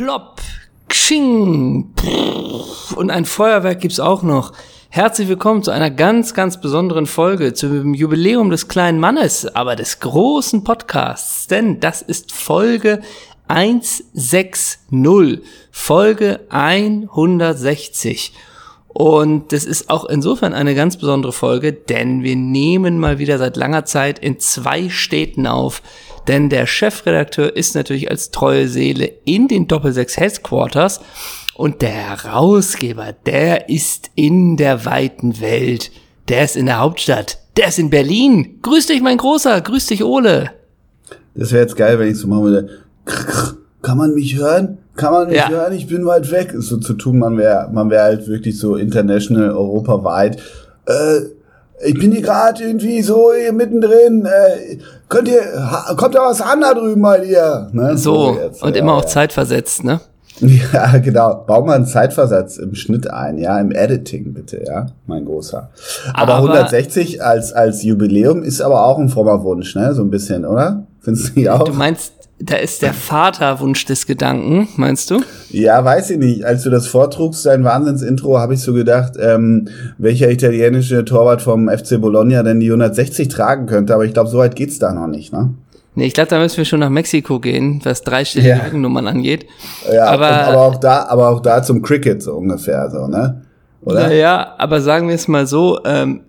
plopp, Xing, und ein Feuerwerk gibt's auch noch. Herzlich willkommen zu einer ganz, ganz besonderen Folge, zum Jubiläum des kleinen Mannes, aber des großen Podcasts, denn das ist Folge 160, Folge 160. Und das ist auch insofern eine ganz besondere Folge, denn wir nehmen mal wieder seit langer Zeit in zwei Städten auf. Denn der Chefredakteur ist natürlich als treue Seele in den Doppelsechs Headquarters und der Herausgeber, der ist in der weiten Welt. Der ist in der Hauptstadt. Der ist in Berlin. Grüß dich, mein Großer. Grüß dich, Ole. Das wäre jetzt geil, wenn ich so machen würde. Kann man mich hören? Kann man mich ja. hören? Ich bin weit weg. So zu tun, man wäre man wäre halt wirklich so international, europaweit. Äh, ich bin hier gerade irgendwie so hier mittendrin. Äh, könnt ihr, kommt da was an da drüben bei dir? Ne? So, so und ja, immer auch ja. zeitversetzt, ne? Ja, genau. Bau mal einen Zeitversatz im Schnitt ein, ja, im Editing bitte, ja, mein großer. Aber, aber 160 als, als Jubiläum ist aber auch ein frommer Wunsch, ne, so ein bisschen, oder? Findest du nicht auch? Du meinst, da ist der Vaterwunsch des Gedanken, meinst du? Ja, weiß ich nicht. Als du das vortrugst, dein Wahnsinnsintro, habe ich so gedacht, ähm, welcher italienische Torwart vom FC Bologna denn die 160 tragen könnte. Aber ich glaube, so weit geht's da noch nicht, ne? Nee, ich glaube, da müssen wir schon nach Mexiko gehen, was dreistellige ja. Rückennummern angeht. Ja, aber, aber auch da, aber auch da zum Cricket so ungefähr, so, ne? Oder? Ja, ja, aber sagen wir es mal so, ähm,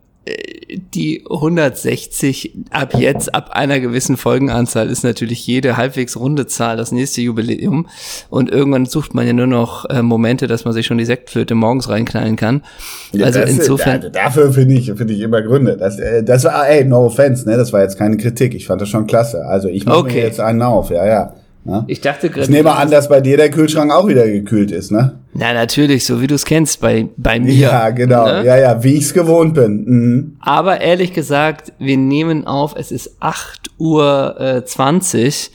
die 160 ab jetzt, ab einer gewissen Folgenanzahl ist natürlich jede halbwegs runde Zahl das nächste Jubiläum. Und irgendwann sucht man ja nur noch äh, Momente, dass man sich schon die Sektflöte morgens reinknallen kann. Ja, also insofern. Da, dafür finde ich, finde ich immer Gründe. Das, äh, das war, ey, no offense, ne? Das war jetzt keine Kritik. Ich fand das schon klasse. Also ich mache okay. mir jetzt einen auf, ja, ja. Ne? Ich dachte gerade. Ich nehme an, dass bei dir der Kühlschrank auch wieder gekühlt ist, ne? Na, natürlich, so wie du es kennst, bei, bei mir. Ja, genau. Ne? Ja, ja, wie ich es gewohnt bin. Mhm. Aber ehrlich gesagt, wir nehmen auf, es ist 8 Uhr äh, 20.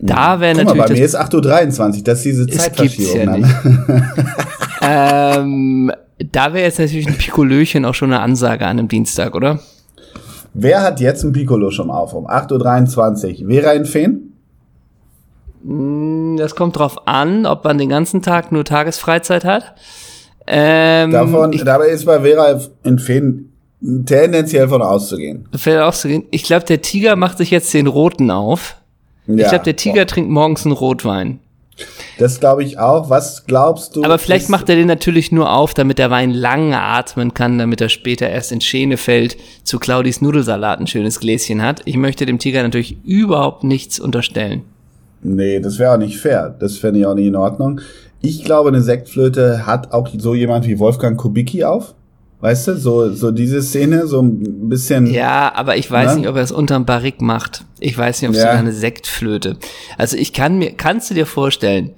Da wäre natürlich. Mal, bei mir ist 8.23 Uhr, das ist diese Zeitverschiebung. Ja nicht. ähm, da wäre jetzt natürlich ein Pikolöchen auch schon eine Ansage an einem Dienstag, oder? Wer hat jetzt ein Piccolo schon auf um 8.23 Uhr? Vera in Feen? Hm, das kommt drauf an, ob man den ganzen Tag nur Tagesfreizeit hat. Ähm, Davon, ich, dabei ist bei Vera in Feen tendenziell von auszugehen. Von auszugehen. Ich glaube, der Tiger macht sich jetzt den roten auf. Ja, ich glaube, der Tiger boah. trinkt morgens einen Rotwein. Das glaube ich auch. Was glaubst du? Aber vielleicht macht er den natürlich nur auf, damit der Wein lange atmen kann, damit er später erst in Schenefeld zu Claudis Nudelsalat ein schönes Gläschen hat. Ich möchte dem Tiger natürlich überhaupt nichts unterstellen. Nee, das wäre auch nicht fair. Das fände ich auch nicht in Ordnung. Ich glaube, eine Sektflöte hat auch so jemand wie Wolfgang Kubicki auf. Weißt du, so, so diese Szene, so ein bisschen. Ja, aber ich weiß ne? nicht, ob er es unterm Barrik macht. Ich weiß nicht, ob es ja. eine Sektflöte. Also ich kann mir, kannst du dir vorstellen,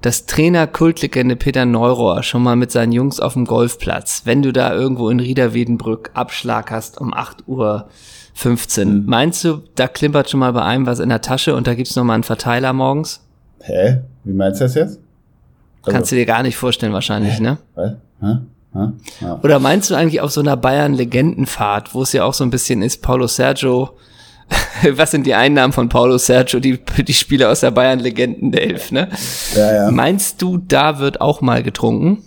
dass Trainer Kultlegende Peter Neurohr schon mal mit seinen Jungs auf dem Golfplatz, wenn du da irgendwo in Riederwiedenbrück Abschlag hast um 8 Uhr 15. Mhm. Meinst du, da klimpert schon mal bei einem was in der Tasche und da gibt's noch mal einen Verteiler morgens? Hä? Wie meinst du das jetzt? Also, Kannst du dir gar nicht vorstellen wahrscheinlich, hä? ne? Hä? Hä? Ja. Oder meinst du eigentlich auf so einer Bayern-Legendenfahrt, wo es ja auch so ein bisschen ist, Paulo Sergio, was sind die Einnahmen von Paulo Sergio, die, die Spieler aus der Bayern-Legenden-Elf, ne? Ja, ja. Meinst du, da wird auch mal getrunken?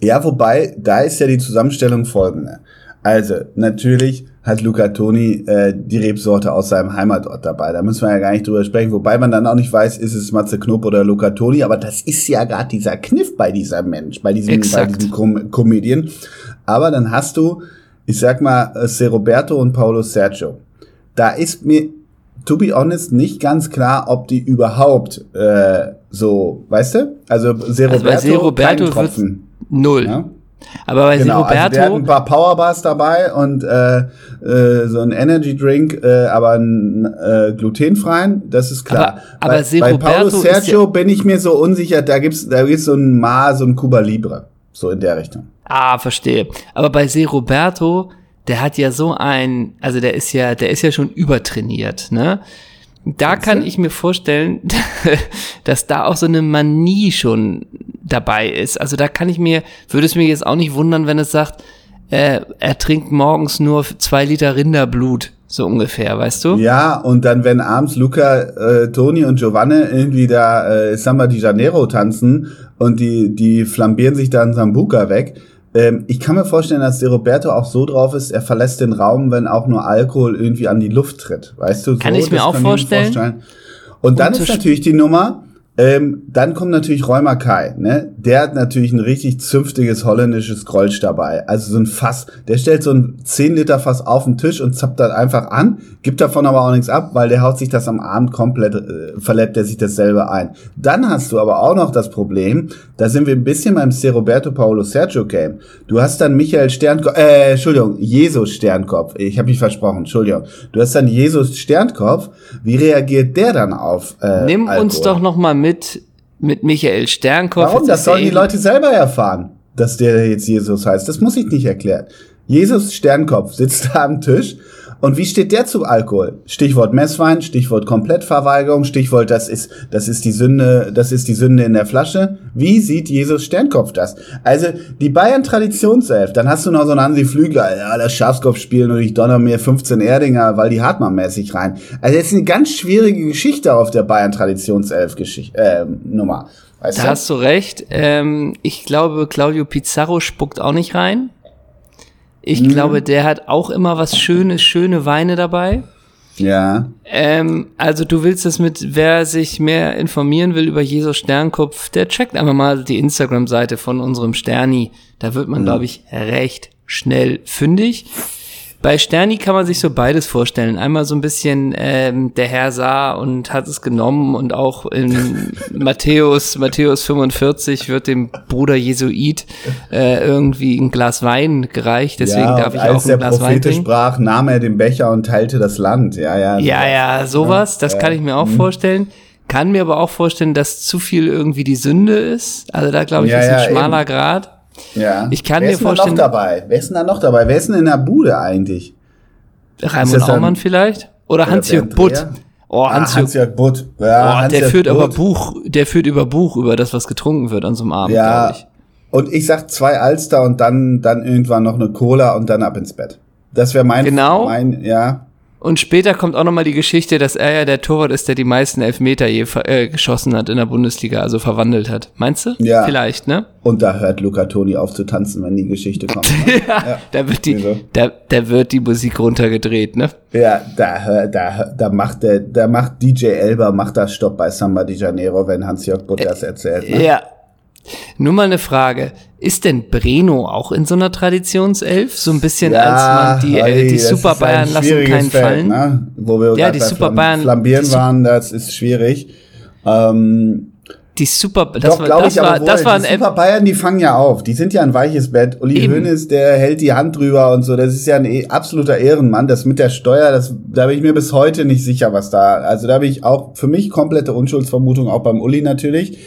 Ja, wobei, da ist ja die Zusammenstellung folgende. Also, natürlich hat Luca Toni äh, die Rebsorte aus seinem Heimatort dabei. Da müssen wir ja gar nicht drüber sprechen, wobei man dann auch nicht weiß, ist es Matze Knob oder Luca Toni, aber das ist ja gerade dieser Kniff bei dieser Mensch, bei diesem, bei diesem Com Comedian. Aber dann hast du, ich sag mal, äh, Roberto und Paulo Sergio. Da ist mir, to be honest, nicht ganz klar, ob die überhaupt äh, so, weißt du? Also Seroberto, also Roberto null. Ja? Aber bei genau, Roberto. Also der hat ein paar Powerbars dabei und äh, äh, so ein Energy Drink, äh, aber einen äh, glutenfreien, das ist klar. Aber, aber bei, bei Paulo Sergio ja bin ich mir so unsicher, da gibt's da gibt's so ein Ma, so ein Cuba Libre, so in der Richtung. Ah, verstehe. Aber bei Se Roberto, der hat ja so ein, also der ist ja, der ist ja schon übertrainiert, ne? Da kann ich mir vorstellen, dass da auch so eine Manie schon dabei ist. Also da kann ich mir, würde es mir jetzt auch nicht wundern, wenn es sagt, äh, er trinkt morgens nur zwei Liter Rinderblut. so ungefähr, weißt du? Ja, und dann, wenn abends Luca, äh, Toni und Giovanni irgendwie da äh, Samba di Janeiro tanzen und die, die flambieren sich dann Sambuca weg, ähm, ich kann mir vorstellen, dass der Roberto auch so drauf ist, er verlässt den Raum, wenn auch nur Alkohol irgendwie an die Luft tritt. Weißt du? So, Kann ich mir auch vorstellen. vorstellen. Und dann Und zu ist natürlich die Nummer, ähm, dann kommt natürlich Räumer Kai, ne? Der hat natürlich ein richtig zünftiges holländisches Grolsch dabei. Also so ein Fass. Der stellt so ein 10 Liter Fass auf den Tisch und zappt das einfach an, gibt davon aber auch nichts ab, weil der haut sich das am Abend komplett, äh, verlebt er sich das selber ein. Dann hast du aber auch noch das Problem, da sind wir ein bisschen beim C. Roberto Paolo Sergio Game. Du hast dann Michael Sternkopf, äh, Entschuldigung, Jesus Sternkopf. Ich habe mich versprochen, Entschuldigung. Du hast dann Jesus Sternkopf. Wie reagiert der dann auf äh, Nimm Alkohol? uns doch noch mal mit mit Michael Sternkopf. Warum? Das sollen die Leute selber erfahren, dass der jetzt Jesus heißt. Das muss ich nicht erklären. Jesus Sternkopf sitzt da am Tisch. Und wie steht der zu Alkohol? Stichwort Messwein, Stichwort Komplettverweigerung, Stichwort das ist das ist die Sünde, das ist die Sünde in der Flasche. Wie sieht Jesus Sternkopf das? Also die Bayern Traditionself, dann hast du noch so einen Hansi Flügler, ja, das Schafskopf spielen und ich donner mir 15 Erdinger, weil die Hartmann mäßig rein. Also das ist eine ganz schwierige Geschichte auf der Bayern Traditionself Geschichte äh, Nummer. Weißt Da du? hast du recht. Ähm, ich glaube, Claudio Pizarro spuckt auch nicht rein. Ich Mhm. glaube, der hat auch immer was Schönes, schöne Weine dabei. Ja. Ähm, also du willst es mit, wer sich mehr informieren will über Jesus Sternkopf, der checkt einfach mal die Instagram-Seite von unserem Sterni. Da wird man, glaube ich, recht schnell fündig. Bei Sterni kann man sich so beides vorstellen. Einmal so ein bisschen, ähm, der Herr sah und hat es genommen und auch in Matthäus, Matthäus 45 wird dem Bruder Jesuit äh, irgendwie ein Glas Wein gereicht. Deswegen ja, darf ich als auch der ein Glas Wein Prophete trinken. sprach, nahm er den Becher und teilte das Land. Ja, ja. Ja, ja, sowas, das Ja, kann ich mir auch vorstellen. Kann mir aber auch vorstellen, dass zu viel irgendwie die Sünde ist. Also da glaube ich, Ja, ist ein schmaler eben. Grad. Ja. Ich kann Wer mir ist denn vorstellen- Da noch dabei? Wer ist denn da noch dabei? Wer ist denn in der Bude eigentlich? Raimund Aumann vielleicht? Oder Hans-Jörg Butt. Oh, Ah, Hans-Jörg Hans-Jörg Butt. Ja, oh, der Hans-Jörg führt aber Butt. Buch, der führt über Buch über das, was getrunken wird an so einem Abend, Ja. glaube ich. Und ich sag zwei Alster und dann, dann irgendwann noch eine Cola und dann ab ins Bett. Das wäre mein, Genau. mein, ja. Und später kommt auch nochmal die Geschichte, dass er ja der Torwart ist, der die meisten Elfmeter je äh, geschossen hat in der Bundesliga, also verwandelt hat. Meinst du? Ja. Vielleicht, ne? Und da hört Luca Toni auf zu tanzen, wenn die Geschichte kommt. ja, da wird die, da, da wird die Musik runtergedreht, ne? Ja, da, da, da macht der, da macht DJ Elba, macht das Stopp bei Samba di Janeiro, wenn Hans-Jörg Butt das erzählt. Ne? Ja. Nur mal eine Frage. Ist denn Breno auch in so einer Traditionself? So ein bisschen, als man die, äh, die Super Bayern lassen keinen Feld, fallen? Ne? Wo wir Ja, die Super Bayern- Flambieren die waren, das ist schwierig. Ähm, Die Super, das doch, war, glaube das ich, war, aber das war ein die Super Bayern, die fangen ja auf. Die sind ja ein weiches Bett. Uli. Hoeneß, der hält die Hand drüber und so. Das ist ja ein eh- absoluter Ehrenmann. Das mit der Steuer, das, da bin ich mir bis heute nicht sicher, was da. Also da bin ich auch für mich komplette Unschuldsvermutung, auch beim Uli natürlich.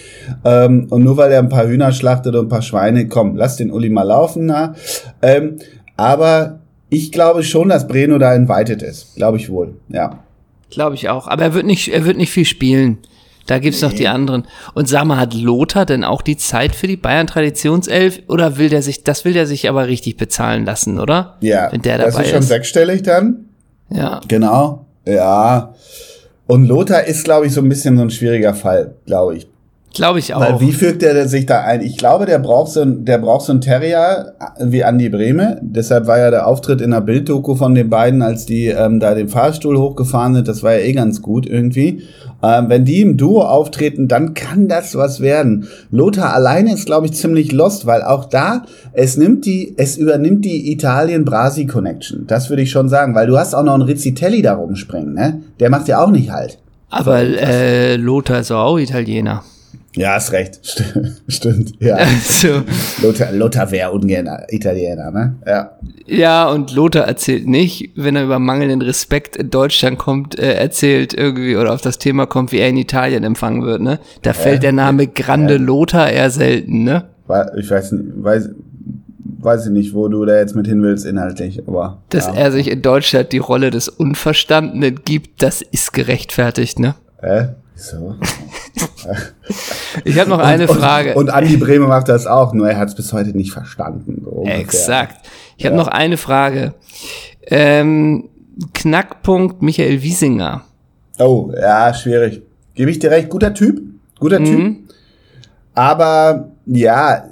Ähm, und nur weil er ein paar Hühner schlachtet und ein paar Schweine, komm, lass den Uli mal laufen. Na. Ähm, aber ich glaube schon, dass Breno da invited ist. Glaube ich wohl. Ja. Glaube ich auch. Aber er wird nicht, er wird nicht viel spielen. Da gibt's noch die anderen. Und sag mal, hat Lothar denn auch die Zeit für die Bayern Traditionself? Oder will der sich, das will der sich aber richtig bezahlen lassen, oder? Ja. Wenn der das dabei ist schon ist. sechsstellig dann. Ja. Genau, ja. Und Lothar ist, glaube ich, so ein bisschen so ein schwieriger Fall, glaube ich. Glaube ich auch. Weil wie fügt er sich da ein? Ich glaube, der braucht so ein, der braucht so ein Terrier wie Andi Brehme. Deshalb war ja der Auftritt in der Bilddoku von den beiden, als die ähm, da den Fahrstuhl hochgefahren sind, das war ja eh ganz gut irgendwie. Ähm, wenn die im Duo auftreten, dann kann das was werden. Lothar alleine ist, glaube ich, ziemlich lost, weil auch da, es nimmt die, es übernimmt die Italien-Brasi-Connection. Das würde ich schon sagen, weil du hast auch noch einen Rizzitelli da rumspringen, ne? Der macht ja auch nicht halt. aber äh, Lothar ist auch Italiener. Ja, hast recht. Stimmt, stimmt. Ja. Also, Lothar, Lothar wäre ungern Italiener, ne? Ja. ja, und Lothar erzählt nicht, wenn er über mangelnden Respekt in Deutschland kommt, äh, erzählt irgendwie oder auf das Thema kommt, wie er in Italien empfangen wird, ne? Da fällt der Name Grande Lothar eher selten, ne? Ich weiß, nicht- weiß, weiß ich nicht, wo du da jetzt mit hin willst inhaltlich, aber. Dass ja. er sich in Deutschland die Rolle des Unverstandenen gibt, das ist gerechtfertigt, ne? Hä? So. Ich habe noch eine Frage. Und, und Andi Brehme macht das auch, nur er hat es bis heute nicht verstanden. So. Exakt. Ich habe noch eine Frage. Ähm, Knackpunkt Michael Wiesinger. Oh, ja, schwierig. Gebe ich dir recht. Guter Typ. Guter mhm. Typ. Aber ja,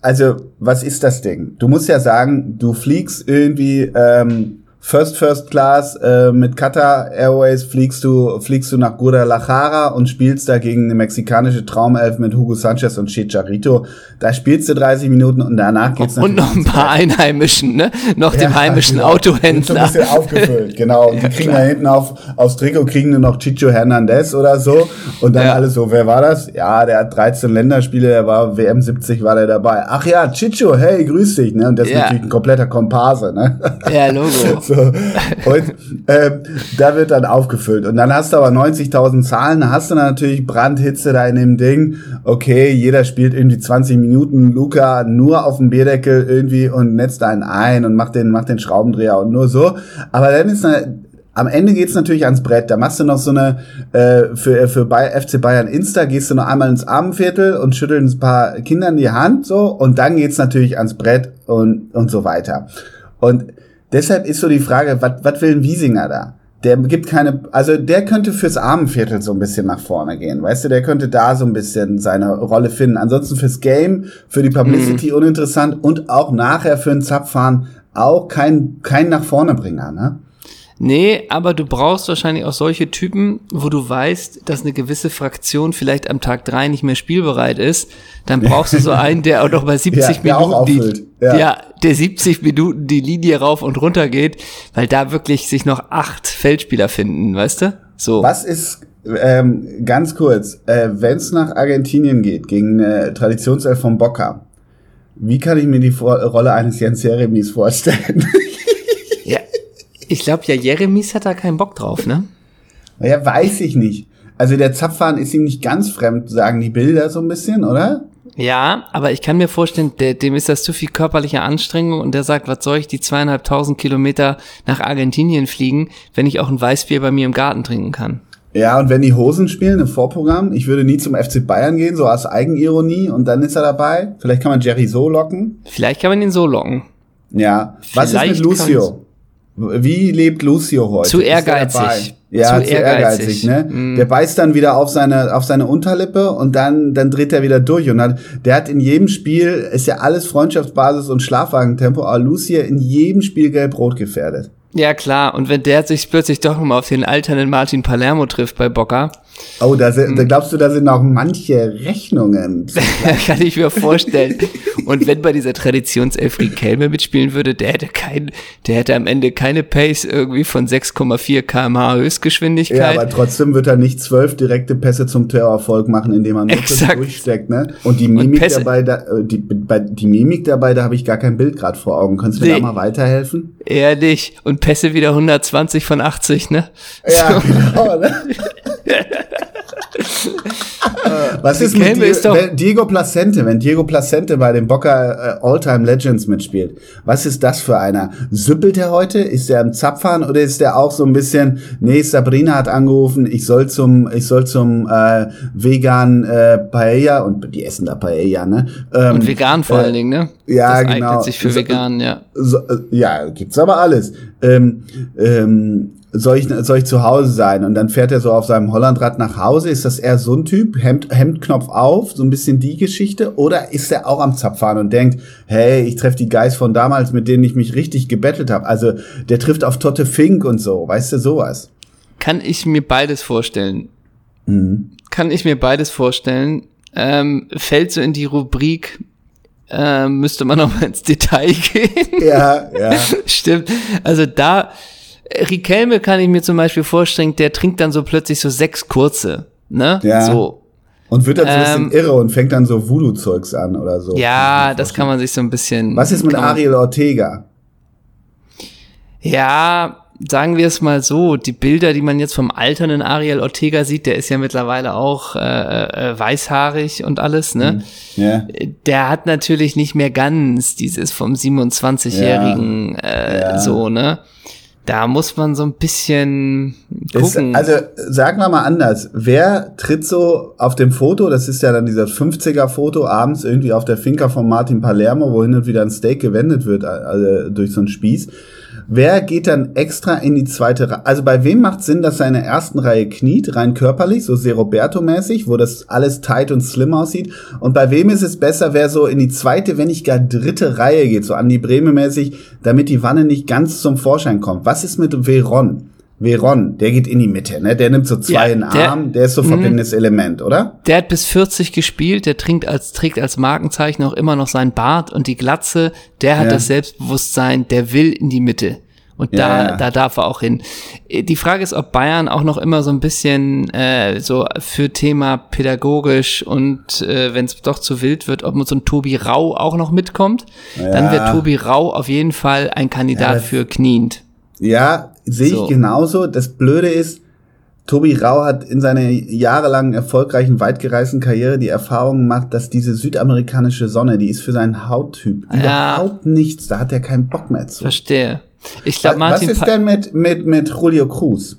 also was ist das Ding? Du musst ja sagen, du fliegst irgendwie ähm, First First Class äh, mit Qatar Airways fliegst du fliegst du nach Guadalajara und spielst da gegen eine mexikanische Traumelf mit Hugo Sanchez und Chicharito. Da spielst du 30 Minuten und danach geht's Und noch ein paar Einheimischen, ne? Noch ja, dem heimischen genau. Autohändler. So ein bisschen aufgefüllt, genau. Und ja, die kriegen klar. da hinten auf aufs Trikot kriegen nur noch Chicho Hernandez oder so und dann ja. alles so, wer war das? Ja, der hat 13 Länderspiele, der war WM 70 war der dabei. Ach ja, Chicho, hey, grüß dich, ne? Und das ist natürlich ein kompletter Komparse, ne? Ja, Logo. So. Und ähm, da wird dann aufgefüllt. Und dann hast du aber 90.000 Zahlen, hast du natürlich Brandhitze da in dem Ding. Okay, jeder spielt irgendwie 20 Minuten Luca nur auf dem Bierdeckel irgendwie und netzt einen ein und macht den, macht den Schraubendreher und nur so. Aber dann ist eine, am Ende geht's natürlich ans Brett. Da machst du noch so eine, äh, für, für FC Bayern Insta, gehst du noch einmal ins Armenviertel und schüttelst ein paar Kindern die Hand so und dann geht's natürlich ans Brett und, und so weiter. Und Deshalb ist so die Frage, was will ein Wiesinger da? Der gibt keine, also der könnte fürs Armenviertel so ein bisschen nach vorne gehen, weißt du, der könnte da so ein bisschen seine Rolle finden. Ansonsten fürs Game, für die Publicity mhm. uninteressant und auch nachher für ein Zapfahren auch kein, kein nach vorne Bringer, ne? Nee, aber du brauchst wahrscheinlich auch solche Typen, wo du weißt, dass eine gewisse Fraktion vielleicht am Tag drei nicht mehr spielbereit ist. Dann brauchst du so einen, der auch noch bei 70 ja, Minuten die, ja. ja. der 70 Minuten die Linie rauf und runter geht, weil da wirklich sich noch acht Feldspieler finden, weißt du? So. Was ist ähm, ganz kurz, äh, wenn es nach Argentinien geht, gegen äh, Traditionself von Boca, wie kann ich mir die Vor Rolle eines Jens Jeremies vorstellen? Ich glaube ja, Jeremies hat da keinen Bock drauf, ne? Ja, weiß ich nicht. Also der Zapfhahn ist ihm nicht ganz fremd, sagen die Bilder so ein bisschen, oder? Ja, aber ich kann mir vorstellen, der, dem ist das zu viel körperliche Anstrengung und der sagt, was soll ich die zweieinhalbtausend Kilometer nach Argentinien fliegen, wenn ich auch ein Weißbier bei mir im Garten trinken kann. Ja, und wenn die Hosen spielen im Vorprogramm, ich würde nie zum FC Bayern gehen, so als Eigenironie, und dann ist er dabei. Vielleicht kann man Jerry so locken. Vielleicht kann man ihn so locken. Ja. Was Vielleicht ist mit Lucio? Wie lebt Lucio heute? Zu ehrgeizig. Ja, zu, zu ehrgeizig, ehrgeizig ne? Mm. Der beißt dann wieder auf seine, auf seine Unterlippe und dann, dann dreht er wieder durch. Und hat, der hat in jedem Spiel, ist ja alles Freundschaftsbasis und Schlafwagentempo, aber Lucio in jedem Spiel gelb-rot gefährdet. Ja, klar. Und wenn der sich plötzlich doch nochmal auf den alternden Martin Palermo trifft bei Boca, Oh, da, sind, da glaubst du, da sind auch manche Rechnungen. Kann ich mir vorstellen. Und wenn bei dieser Traditionself Kelme mitspielen würde, der hätte kein, der hätte am Ende keine Pace irgendwie von 6,4 kmh Höchstgeschwindigkeit. Ja, aber trotzdem wird er nicht zwölf direkte Pässe zum Terrorerfolg machen, indem er nur durchsteckt, ne? Und die Mimik Und dabei, da, äh, die, bei, die Mimik dabei, da habe ich gar kein Bild gerade vor Augen. Kannst du mir nee, da mal weiterhelfen? Ehrlich. Und Pässe wieder 120 von 80, ne? Ja, so. genau, ne? Was ist mit Diego, Diego Placente, wenn Diego Placente bei den Boca äh, All-Time Legends mitspielt? Was ist das für einer? Süppelt er heute? Ist er im Zapfhahn oder ist er auch so ein bisschen, nee, Sabrina hat angerufen, ich soll zum, ich soll zum äh, vegan äh, Paella und die essen da Paella, ne? Ähm, und vegan vor äh, allen Dingen, ne? Ja, das genau. eignet sich für vegan, ja. So, äh, ja, gibt's aber alles. Ähm, ähm, soll ich, soll ich zu Hause sein? Und dann fährt er so auf seinem Hollandrad nach Hause. Ist das eher so ein Typ? Hemd, Hemdknopf auf, so ein bisschen die Geschichte? Oder ist er auch am Zapfahren und denkt, hey, ich treffe die Guys von damals, mit denen ich mich richtig gebettelt habe? Also der trifft auf Totte Fink und so, weißt du, sowas. Kann ich mir beides vorstellen. Mhm. Kann ich mir beides vorstellen. Ähm, fällt so in die Rubrik, äh, müsste man noch mal ins Detail gehen. Ja, ja. Stimmt. Also da Rikelme kann ich mir zum Beispiel vorstellen, der trinkt dann so plötzlich so sechs kurze, ne? Ja. So. Und wird dann so ein bisschen ähm, irre und fängt dann so Voodoo-Zeugs an oder so. Ja, das kann man sich so ein bisschen. Was ist mit Ariel Ortega? Ja, sagen wir es mal so, die Bilder, die man jetzt vom alternden Ariel Ortega sieht, der ist ja mittlerweile auch äh, äh, weißhaarig und alles, ne? Mhm. Ja. Der hat natürlich nicht mehr ganz dieses vom 27-jährigen ja. äh, ja. so, ne? Da muss man so ein bisschen gucken. Ist, also sagen wir mal anders, wer tritt so auf dem Foto, das ist ja dann dieser 50er Foto abends irgendwie auf der Finca von Martin Palermo, wo hin und wieder ein Steak gewendet wird also durch so einen Spieß. Wer geht dann extra in die zweite Reihe? Also bei wem macht Sinn, dass er in der ersten Reihe kniet, rein körperlich, so sehr Roberto-mäßig, wo das alles tight und slim aussieht? Und bei wem ist es besser, wer so in die zweite, wenn nicht gar dritte Reihe geht, so an die Breme-mäßig, damit die Wanne nicht ganz zum Vorschein kommt? Was ist mit Veron? Veron, der geht in die Mitte, ne? Der nimmt so zwei Ja, in den Arm, der ist so Mhm. verbindendes Element, oder? Der hat bis 40 gespielt, der trinkt als, trägt als Markenzeichen auch immer noch sein Bart und die Glatze, der hat Ja. das Selbstbewusstsein, der will in die Mitte. Und da, Ja, da darf er auch hin. Die Frage ist, ob Bayern auch noch immer so ein bisschen äh, so für Thema pädagogisch und äh, wenn es doch zu wild wird, ob so ein Tobi Rau auch noch mitkommt. Dann Ja. wäre Tobi Rau auf jeden Fall ein Kandidat Ja, für kniend. Ja, sehe ich So. genauso. Das Blöde ist, Tobi Rau hat in seiner jahrelangen erfolgreichen, weitgereisten Karriere die Erfahrung gemacht, dass diese südamerikanische Sonne, die ist für seinen Hauttyp Ja. überhaupt nichts. Da hat er keinen Bock mehr zu. Verstehe. Ich glaube, Was Martin ist Pa- denn mit, mit, mit Julio Cruz?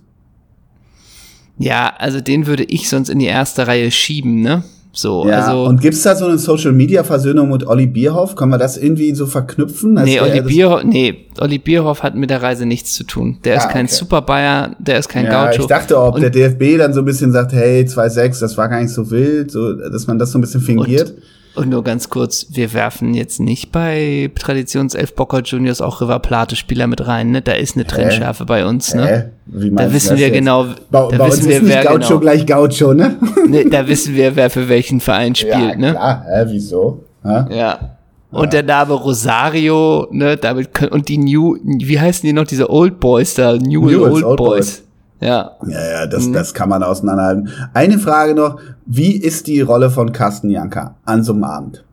Ja, also den würde ich sonst in die erste Reihe schieben, ne? So, Ja, also. und gibt's da so eine Social-Media-Versöhnung mit Olli Bierhoff? Können wir das irgendwie so verknüpfen? Nee, Olli, Bierhoff, nee, Olli Bierhoff hat mit der Reise nichts zu tun. Der ist Ah, kein okay. Super Bayer, der ist kein Ja, Gaucho. ich dachte, ob Und- der DFB dann so ein bisschen sagt, hey, 2-6, das war gar nicht so wild, so, dass man das so ein bisschen fingiert. Und nur ganz kurz, wir werfen jetzt nicht bei Traditionself Bocker Juniors auch River Plate Spieler mit rein, ne? Da ist eine Trennschärfe bei uns, ne? Wie Da wissen wir jetzt? genau, Bei, da wissen wir, wer Gaucho genau, gleich Gaucho, ne? ne, da wissen wir, wer für welchen Verein spielt, ne? klar. Hä, wieso? Hä? Ja. Und der Name Rosario, ne, damit können, und die New, wie heißen die noch, diese Old Boys da, New Newell's Old, Old Boys. Boys. Ja. Ja, ja, das, Mhm. das kann man auseinanderhalten. Eine Frage noch. Wie ist die Rolle von Carsten Janka an so einem Abend?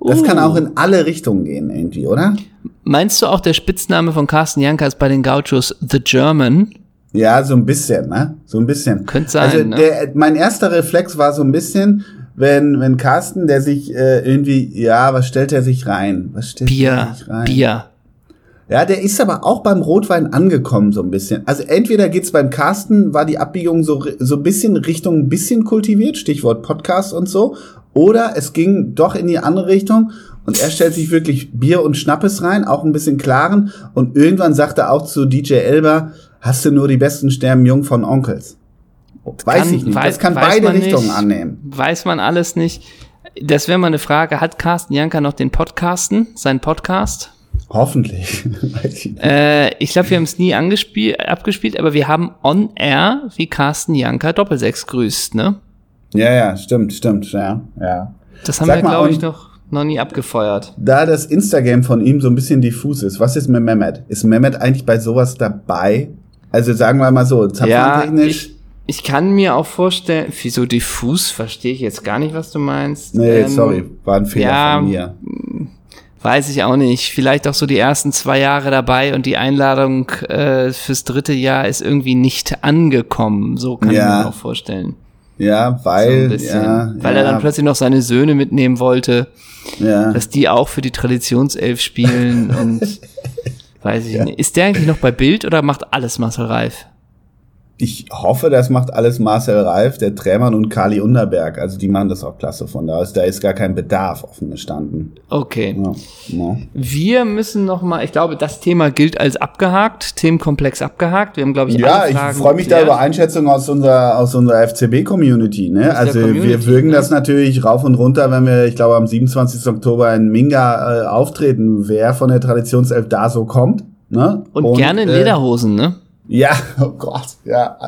Das Uh. kann auch in alle Richtungen gehen, irgendwie, oder? Meinst du auch, der Spitzname von Carsten Janka ist bei den Gauchos The German? Ja, so ein bisschen, ne? So ein bisschen. Könnte sein, Also ne? der, mein erster Reflex war so ein bisschen, wenn, wenn Carsten, der sich äh, irgendwie, ja, was stellt er sich rein? Was stellt er Bier, sich rein? Bier. Ja, der ist aber auch beim Rotwein angekommen, so ein bisschen. Also entweder geht's beim Carsten, war die Abbiegung so, so ein bisschen Richtung ein bisschen kultiviert, Stichwort Podcast und so, oder es ging doch in die andere Richtung und er stellt sich wirklich Bier und Schnappes rein, auch ein bisschen klaren und irgendwann sagt er auch zu DJ Elba, hast du nur die besten Sterben jung von Onkels. Weiß Kann- ich nicht, wei- das kann weiß beide Richtungen nicht. annehmen. Weiß man alles nicht. Das wäre mal eine Frage. Hat Carsten Janka noch den Podcasten, seinen Podcast? Hoffentlich. Ich. Äh, ich glaube, wir haben es nie abgespielt, aber wir haben on air, wie Carsten Janka Doppelsechs grüßt, ne? Ja, ja, stimmt, stimmt, ja, ja. Das haben Sag wir, glaube ich, noch, noch nie abgefeuert. Da das Instagram von ihm so ein bisschen diffus ist, was ist mit Mehmet? Ist Mehmet eigentlich bei sowas dabei? Also sagen wir mal so, Ja, zapfentechnisch. ich, ich kann mir auch vorstellen, wieso diffus, verstehe ich jetzt gar nicht, was du meinst. nee, Ähm, sorry, war ein Fehler ja, von mir. Weiß ich auch nicht. Vielleicht auch so die ersten zwei Jahre dabei und die Einladung äh, fürs dritte Jahr ist irgendwie nicht angekommen. So kann Ja. ich mir auch vorstellen. Ja, So weil, bisschen. ja, Weil ja, er dann plötzlich noch seine Söhne mitnehmen wollte, ja. dass die auch für die Traditionself spielen und weiß ich nicht. Ist der eigentlich noch bei Bild oder macht alles Marcel Reif? Ich hoffe, das macht alles Marcel Reif, der Trämann und Kali Underberg. Also die machen das auch klasse von da aus. Da ist gar kein Bedarf offen gestanden. Okay. Ja, ja. Wir müssen noch mal, ich glaube, das Thema gilt als abgehakt, Themenkomplex abgehakt. Wir haben, glaube ich, Ja, ich freue mich da über Einschätzungen aus unserer, aus unserer FCB-Community. Ne? Also wir Community, würgen ne? das natürlich rauf und runter, wenn wir, ich glaube, am 27. Oktober in Minga äh, auftreten, wer von der Traditionself da so kommt. Ne? Und, gerne in äh, Lederhosen, ne? Ja, oh Gott, ja.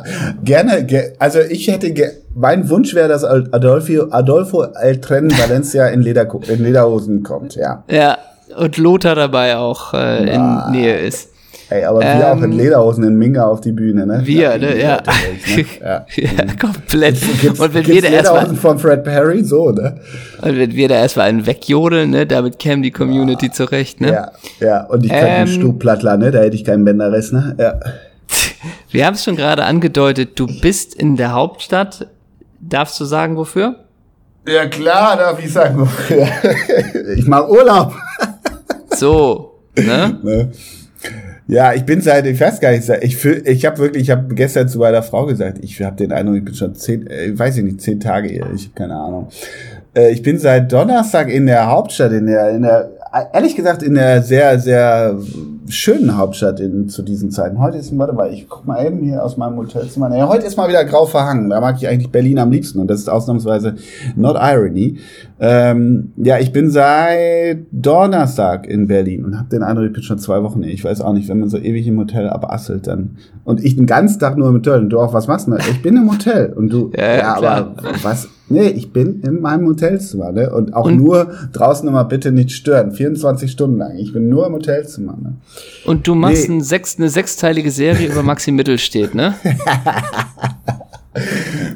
Gerne, ge also ich hätte, ge mein Wunsch wäre, dass Adolfo, Adolfo Eltren Valencia in, Leder in Lederhosen kommt, ja. Ja, und Lothar dabei auch äh, Ah. in Nähe ist. Ey, aber wir Ähm, auch in Lederhosen in Minga auf die Bühne, ne? Wir, ne? Ja. ne? ja. ja, komplett. Gibt's, und wenn wir da erstmal, von Fred Perry, so, ne? und wenn wir da erstmal einen wegjodeln, ne, damit käme die Community zurecht, ne? Ja, ja. Und ich könnte Ähm, einen Stubplattler, ne? Da hätte ich keinen Bänderriss, ne? Ja. Wir haben es schon gerade angedeutet, du bist in der Hauptstadt. Darfst du sagen, wofür? Ja, klar, darf ich sagen. ich mache Urlaub. So, ne? Ne? Ja, ich bin seit, ich weiß gar nicht, ich fühl, ich habe wirklich, ich habe gestern zu meiner Frau gesagt, ich habe den Eindruck, ich bin schon zehn, äh, weiß ich nicht, zehn Tage hier, ich habe keine Ahnung. Äh, ich bin seit Donnerstag in der Hauptstadt, in der, in der, ehrlich gesagt, in der sehr, sehr schönen Hauptstadt in, zu diesen Zeiten. Heute ist, warte mal, ich guck mal eben hier aus meinem Hotelzimmer. Nee, heute ist mal wieder grau verhangen. Da mag ich eigentlich Berlin am liebsten und das ist ausnahmsweise not irony. Ähm, ja, ich bin seit Donnerstag in Berlin und habe den Eindruck, ich bin schon zwei Wochen. Ich weiß auch nicht, wenn man so ewig im Hotel abasselt, dann und ich den ganzen Tag nur im Hotel und du auch was machst. Ne? Ich bin im Hotel und du, ja, ja aber was? Nee, ich bin in meinem Hotelzimmer ne? und auch und nur draußen immer bitte nicht stören. 24 Stunden lang. Ich bin nur im Hotelzimmer. Ne? Und du machst nee. ein sechs, eine sechsteilige Serie über Maxi Mittelstedt, ne?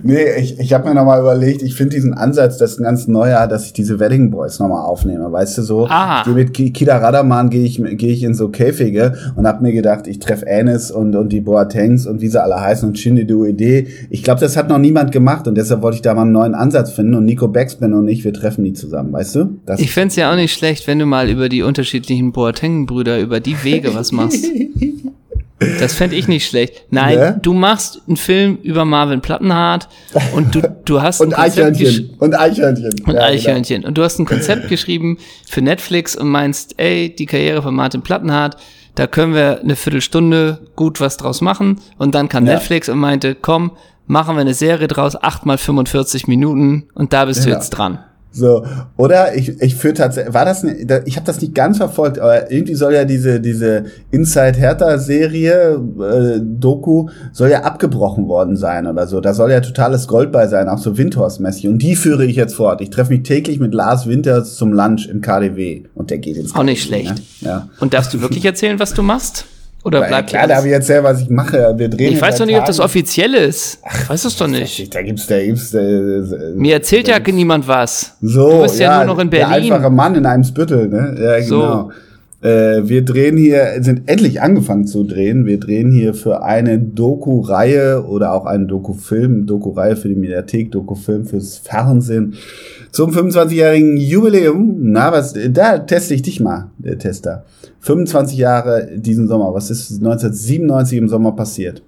nee, ich, ich habe mir nochmal überlegt, ich finde diesen Ansatz, das ist ein ganz neuer, dass ich diese Wedding Boys nochmal aufnehme. Weißt du so, ah. ich mit Kida Radaman gehe ich, geh ich in so Käfige und habe mir gedacht, ich treffe Anis und, und die Boatengs und wie sie alle heißen und Shindy Idee. Ich glaube, das hat noch niemand gemacht und deshalb wollte ich da mal einen neuen Ansatz finden und Nico Backspin und ich, wir treffen die zusammen, weißt du? Das ich fände ja auch nicht schlecht, wenn du mal über die unterschiedlichen Boateng-Brüder, über die Wege was machst. Das fände ich nicht schlecht. Nein, ne? du machst einen Film über Marvin Plattenhardt und du, du hast und Eichhörnchen und Eichhörnchen und ja, Eichhörnchen genau. und du hast ein Konzept geschrieben für Netflix und meinst, ey, die Karriere von Martin Plattenhardt, da können wir eine Viertelstunde gut was draus machen und dann kam ja. Netflix und meinte, komm, machen wir eine Serie draus, acht mal 45 Minuten und da bist ja. du jetzt dran. So, oder ich, ich führe tatsächlich, war das, ne, ich habe das nicht ganz verfolgt, aber irgendwie soll ja diese, diese Inside Hertha Serie, äh, Doku, soll ja abgebrochen worden sein oder so. Da soll ja totales Gold bei sein, auch so Windhorst-mäßig. Und die führe ich jetzt fort. Ich treffe mich täglich mit Lars Winters zum Lunch im KDW und der geht ins Auch nicht schlecht. Ne? Ja. Und darfst du wirklich erzählen, was du machst? Oder Weil, bleibt klar, da habe ich erzählt, was ich mache. Wir drehen ich weiß doch nicht, ob das offiziell ist. Ach, weiß es doch nicht. Da gibt's, da gibt's. Äh, Mir erzählt ja niemand was. So, du bist ja, ja, nur noch in Berlin. Der einfache Mann in einem Spüttel, ne? Ja, genau. So. Äh, wir drehen hier, sind endlich angefangen zu drehen. Wir drehen hier für eine Doku-Reihe oder auch einen Doku-Film, Doku-Reihe für die Mediathek, Doku-Film fürs Fernsehen zum 25-jährigen Jubiläum. Na, was, da teste ich dich mal, der Tester. 25 Jahre diesen Sommer. Was ist 1997 im Sommer passiert?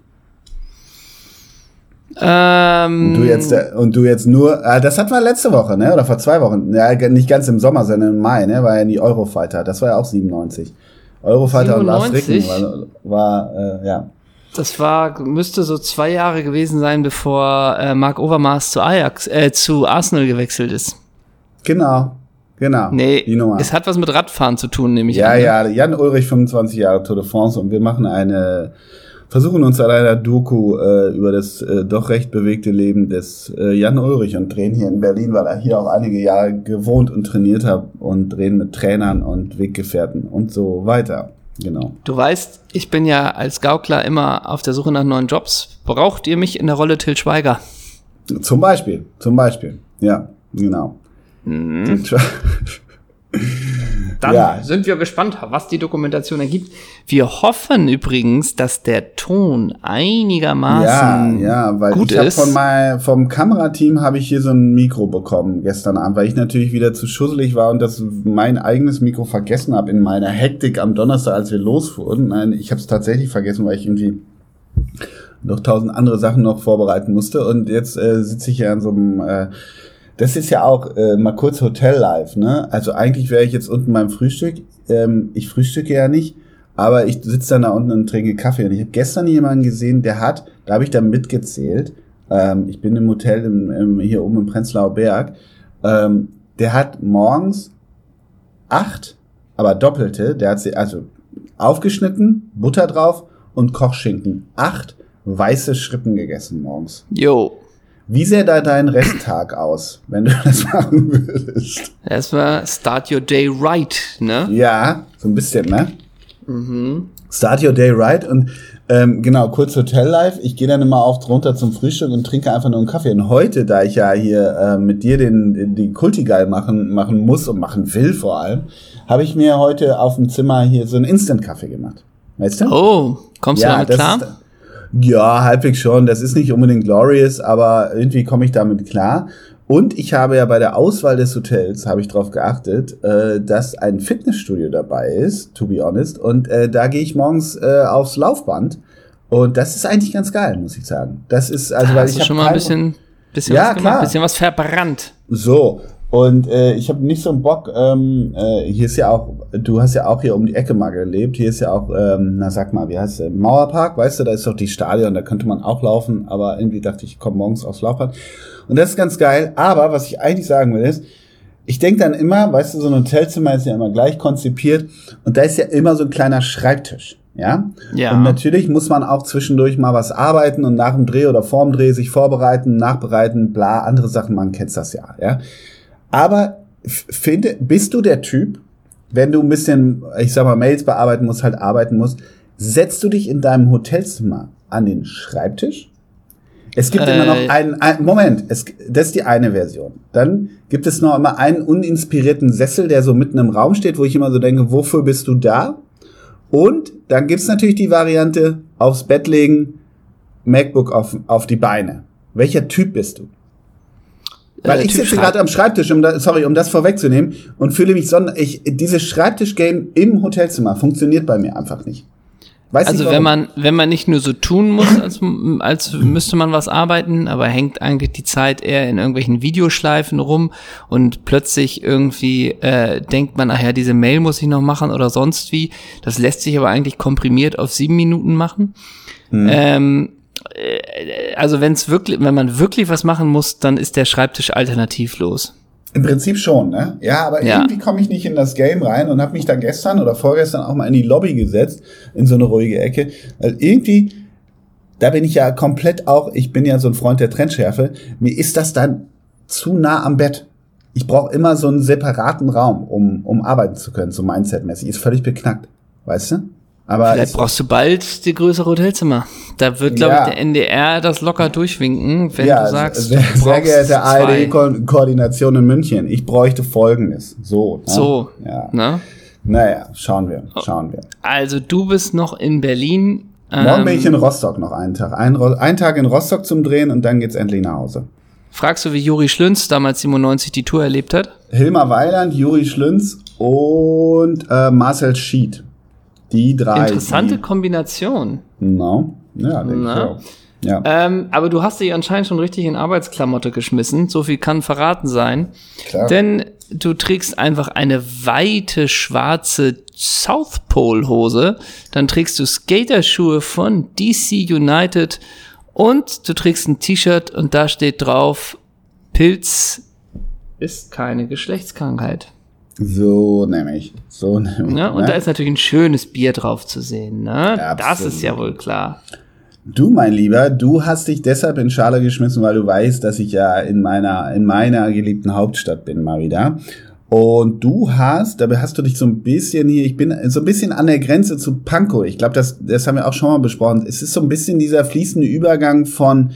Ähm, und du jetzt äh, und du jetzt nur, äh, das hatten wir letzte Woche, ne? Oder vor zwei Wochen. Ja, nicht ganz im Sommer, sondern im Mai, ne? War ja die Eurofighter. Das war ja auch 97. Eurofighter 97? und Lars Ricken war, war äh, ja. Das war, müsste so zwei Jahre gewesen sein, bevor äh, Mark Overmars zu Ajax, äh, zu Arsenal gewechselt ist. Genau. Genau. Nee, es hat was mit Radfahren zu tun, nämlich. Ja, an, ne? ja, Jan Ulrich, 25 Jahre Tour de France und wir machen eine, versuchen uns an einer Doku äh, über das äh, doch recht bewegte Leben des äh, Jan Ulrich und drehen hier in Berlin, weil er hier auch einige Jahre gewohnt und trainiert hat und drehen mit Trainern und Weggefährten und so weiter. Genau. Du weißt, ich bin ja als Gaukler immer auf der Suche nach neuen Jobs. Braucht ihr mich in der Rolle Till Schweiger? Zum Beispiel, zum Beispiel. Ja, genau. Mhm. Dann ja. sind wir gespannt, was die Dokumentation ergibt. Wir hoffen übrigens, dass der Ton einigermaßen ja, ja, weil gut ich ist. Von mein, vom Kamerateam habe ich hier so ein Mikro bekommen gestern Abend, weil ich natürlich wieder zu schusselig war und das mein eigenes Mikro vergessen habe in meiner Hektik am Donnerstag, als wir losfuhren. Nein, ich habe es tatsächlich vergessen, weil ich irgendwie noch tausend andere Sachen noch vorbereiten musste und jetzt äh, sitze ich hier an so einem äh, das ist ja auch äh, mal kurz Hotel Life, ne? Also eigentlich wäre ich jetzt unten beim Frühstück. Ähm, ich frühstücke ja nicht, aber ich sitze dann da unten und trinke Kaffee. Und ich habe gestern jemanden gesehen, der hat, da habe ich dann mitgezählt. Ähm, ich bin im Hotel im, im, hier oben im Prenzlauer Berg. Ähm, der hat morgens acht, aber doppelte. Der hat sie also aufgeschnitten, Butter drauf und Kochschinken. Acht weiße Schrippen gegessen morgens. Jo. Wie sähe da dein Resttag aus, wenn du das machen würdest? Erstmal start your day right, ne? Ja, so ein bisschen, ne? Mhm. Start your day right und ähm, genau, kurz Hotel Life. Ich gehe dann immer oft runter zum Frühstück und trinke einfach nur einen Kaffee. Und heute, da ich ja hier äh, mit dir den, den Kultigeil machen, machen muss und machen will vor allem, habe ich mir heute auf dem Zimmer hier so einen Instant-Kaffee gemacht. Weißt du? Oh, kommst ja, du damit klar? Ist, ja, halbwegs schon. Das ist nicht unbedingt glorious, aber irgendwie komme ich damit klar. Und ich habe ja bei der Auswahl des Hotels, habe ich darauf geachtet, äh, dass ein Fitnessstudio dabei ist, to be honest. Und äh, da gehe ich morgens äh, aufs Laufband. Und das ist eigentlich ganz geil, muss ich sagen. Das ist, also, da weil ich schon mal ein bisschen, bisschen ja, was gemacht, klar. bisschen was verbrannt. So. Und äh, ich habe nicht so einen Bock, ähm, äh, hier ist ja auch du hast ja auch hier um die Ecke mal gelebt. Hier ist ja auch, ähm, na sag mal, wie heißt es? Mauerpark, weißt du, da ist doch die Stadion, da könnte man auch laufen, aber irgendwie dachte ich, ich komme morgens aufs Laufband. Und das ist ganz geil. Aber was ich eigentlich sagen will, ist, ich denke dann immer, weißt du, so ein Hotelzimmer ist ja immer gleich konzipiert und da ist ja immer so ein kleiner Schreibtisch. Ja? Ja. Und natürlich muss man auch zwischendurch mal was arbeiten und nach dem Dreh oder vorm Dreh sich vorbereiten, nachbereiten, bla, andere Sachen, man kennt das ja, ja. Aber finde, bist du der Typ, wenn du ein bisschen, ich sag mal, Mails bearbeiten musst, halt arbeiten musst, setzt du dich in deinem Hotelzimmer an den Schreibtisch? Es gibt äh, immer noch einen, einen Moment, es, das ist die eine Version. Dann gibt es noch immer einen uninspirierten Sessel, der so mitten im Raum steht, wo ich immer so denke, wofür bist du da? Und dann gibt's natürlich die Variante, aufs Bett legen, MacBook auf, auf die Beine. Welcher Typ bist du? Weil äh, ich sitze gerade am Schreibtisch, um da, sorry, um das vorwegzunehmen, und fühle mich sonder, ich, dieses Schreibtisch-Game im Hotelzimmer funktioniert bei mir einfach nicht. Weiß also wenn man, wenn man nicht nur so tun muss, als, als müsste man was arbeiten, aber hängt eigentlich die Zeit eher in irgendwelchen Videoschleifen rum und plötzlich irgendwie äh, denkt man, ach ja, diese Mail muss ich noch machen oder sonst wie. Das lässt sich aber eigentlich komprimiert auf sieben Minuten machen. Mhm. Ähm, äh, also wenn es wirklich, wenn man wirklich was machen muss, dann ist der Schreibtisch alternativlos. Im Prinzip schon, ne? Ja, aber ja. irgendwie komme ich nicht in das Game rein und habe mich da gestern oder vorgestern auch mal in die Lobby gesetzt, in so eine ruhige Ecke. Weil irgendwie, da bin ich ja komplett auch, ich bin ja so ein Freund der Trendschärfe, mir ist das dann zu nah am Bett. Ich brauche immer so einen separaten Raum, um, um arbeiten zu können, so mindsetmäßig. Ist völlig beknackt, weißt du? Aber Vielleicht brauchst du bald die größere Hotelzimmer. Da wird, glaube ja. ich, der NDR das locker durchwinken, wenn ja, du sagst. Sehr, sehr geehrte ARD-Koordination in München, ich bräuchte folgendes. So. Ne? So. Ja. Ne? Naja, schauen wir, schauen wir. Also du bist noch in Berlin. Morgen ähm, bin ich in Rostock noch einen Tag. Ein, ein Tag in Rostock zum Drehen und dann geht's endlich nach Hause. Fragst du, wie Juri Schlünz damals 97 die Tour erlebt hat? Hilmar Weiland, Juri Schlünz und äh, Marcel Schied. Die drei. Interessante die, Kombination. No. Ja, denke ich auch. Ja. Ähm, aber du hast dich anscheinend schon richtig in Arbeitsklamotte geschmissen. So viel kann verraten sein. Klar. Denn du trägst einfach eine weite schwarze South Pole Hose. Dann trägst du Skaterschuhe von DC United und du trägst ein T-Shirt und da steht drauf Pilz ist keine Geschlechtskrankheit. So nämlich. So nämlich. Ja, und ne? da ist natürlich ein schönes Bier drauf zu sehen. Ne? Das ist ja wohl klar. Du, mein Lieber, du hast dich deshalb in Schale geschmissen, weil du weißt, dass ich ja in meiner, in meiner geliebten Hauptstadt bin, mal wieder. Und du hast, dabei hast du dich so ein bisschen hier, ich bin so ein bisschen an der Grenze zu Panko. Ich glaube, das, das haben wir auch schon mal besprochen. Es ist so ein bisschen dieser fließende Übergang von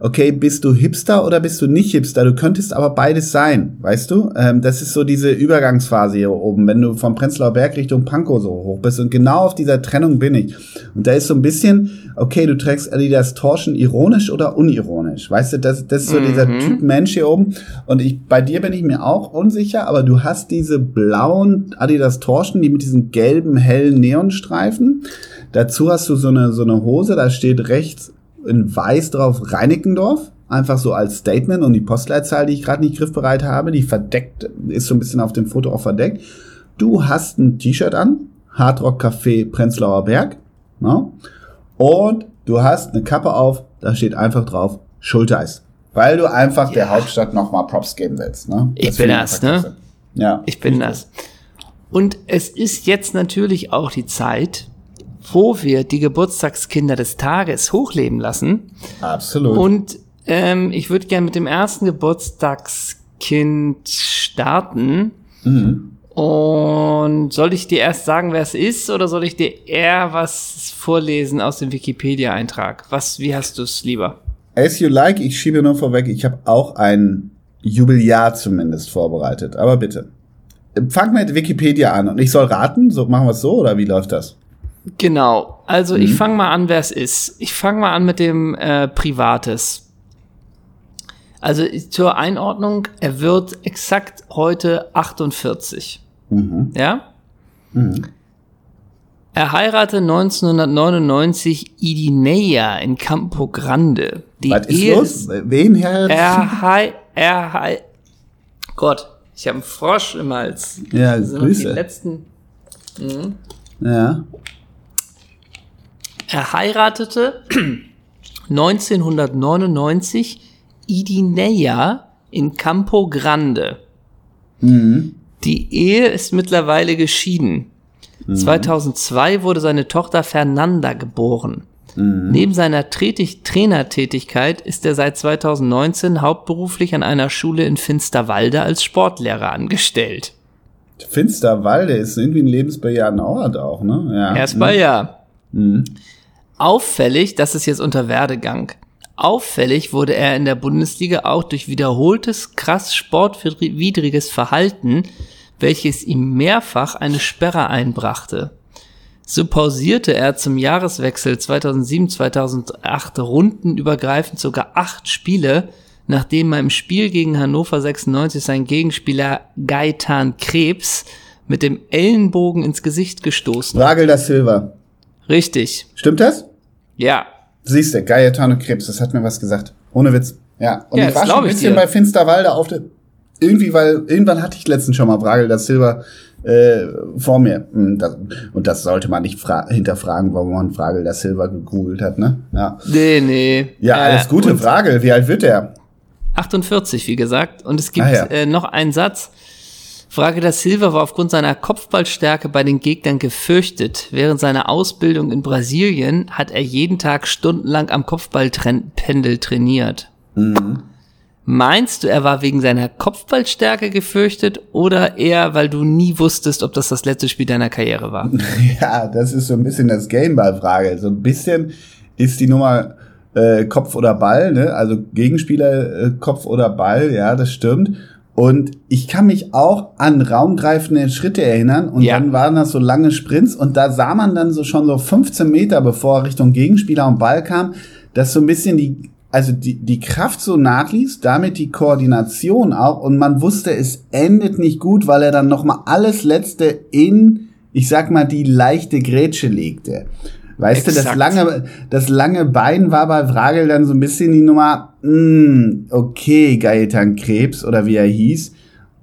okay, bist du Hipster oder bist du nicht Hipster? Du könntest aber beides sein, weißt du? Ähm, das ist so diese Übergangsphase hier oben, wenn du vom Prenzlauer Berg Richtung Pankow so hoch bist. Und genau auf dieser Trennung bin ich. Und da ist so ein bisschen, okay, du trägst Adidas Torschen ironisch oder unironisch. Weißt du, das, das ist so mhm. dieser Typ Mensch hier oben. Und ich, bei dir bin ich mir auch unsicher, aber du hast diese blauen Adidas Torschen, die mit diesen gelben, hellen Neonstreifen. Dazu hast du so eine, so eine Hose, da steht rechts in weiß drauf Reinickendorf. Einfach so als Statement und die Postleitzahl, die ich gerade nicht griffbereit habe, die verdeckt, ist so ein bisschen auf dem Foto auch verdeckt. Du hast ein T-Shirt an, Hardrock Café Prenzlauer Berg. No? Ne? Und du hast eine Kappe auf, da steht einfach drauf Schulteis. Weil du einfach ja. der Hauptstadt nochmal Props geben willst. Ne? Ich bin das, ne? Ja. Ich bin das. Und es ist jetzt natürlich auch die Zeit, wo wir die Geburtstagskinder des Tages hochleben lassen. Absolut. Und ähm, ich würde gerne mit dem ersten Geburtstagskind starten. Mhm. Und soll ich dir erst sagen, wer es ist, oder soll ich dir eher was vorlesen aus dem Wikipedia-Eintrag? Was, wie hast du es lieber? As you like, ich schiebe nur vorweg, ich habe auch ein Jubiläar zumindest vorbereitet. Aber bitte. Fang mit Wikipedia an und ich soll raten, so machen wir es so oder wie läuft das? Genau. Also mhm. ich fange mal an, wer es ist. Ich fange mal an mit dem äh, Privates. Also zur Einordnung, er wird exakt heute 48. Mhm. Ja? Mhm. Er heiratete 1999 Idineia in Campo Grande. Die Was ist Ehe los? Wen heiratet er? Hei er hei Gott, ich habe einen Frosch im Hals. Ja, Grüße. Die letzten Mhm. Ja. Er heiratete 1999 Idineia in Campo Grande. Mhm. Die Ehe ist mittlerweile geschieden. 2002 wurde seine Tochter Fernanda geboren. Neben seiner Tätig Trainertätigkeit ist er seit 2019 hauptberuflich an einer Schule in Finsterwalde als Sportlehrer angestellt. Finsterwalde ist irgendwie ein lebensbejahender Ort auch, ne? Ja. Erstmal ja. Auffällig, das ist jetzt unter Werdegang. Auffällig wurde er in der Bundesliga auch durch wiederholtes, krass sportwidriges Verhalten, welches ihm mehrfach eine Sperre einbrachte. So pausierte er zum Jahreswechsel 2007-2008 rundenübergreifend sogar acht Spiele, nachdem er im Spiel gegen Hannover 96 sein Gegenspieler Gaetan Krebs mit dem Ellenbogen ins Gesicht gestoßen. Ragel da Silva. Richtig. Stimmt das? Ja. Siehst du, Gaetano Krebs, das hat mir was gesagt. Ohne Witz. Ja. Und Ja, ich das war schon ein bisschen bei Finsterwalde auf der. Irgendwie, weil irgendwann hatte ich letztens schon mal Bragel da Silva äh, vor mir. Hm, Das, und das sollte man nicht fra- hinterfragen, warum man Fragel da Silva gegoogelt hat, ne? Ja. Nee, nee. Ja, alles Äh, Gute, und Fragel. Wie alt wird der? 48, wie gesagt. Und es gibt Ah, ja. äh, noch einen Satz. Frage da Silva war aufgrund seiner Kopfballstärke bei den Gegnern gefürchtet. Während seiner Ausbildung in Brasilien hat er jeden Tag stundenlang am Kopfballpendel trainiert. Mhm. Meinst du, er war wegen seiner Kopfballstärke gefürchtet oder eher, weil du nie wusstest, ob das das letzte Spiel deiner Karriere war? Ja, das ist so ein bisschen das Game bei Frage. So ein bisschen ist die Nummer äh, Kopf oder Ball, ne? Also Gegenspieler äh, Kopf oder Ball, ja, das stimmt. Und ich kann mich auch an raumgreifende Schritte erinnern und Ja. dann waren das so lange Sprints und da sah man dann so schon so 15 Meter, bevor er Richtung Gegenspieler und Ball kam, dass so ein bisschen die, also die, die Kraft so nachließ, damit die Koordination auch und man wusste, es endet nicht gut, weil er dann nochmal alles Letzte in, ich sag mal, die leichte Grätsche legte. Weißt du, das Exakt. lange, das lange Bein war bei Fragel dann so ein bisschen die Nummer, mm, okay, Gaetan Krebs oder wie er hieß.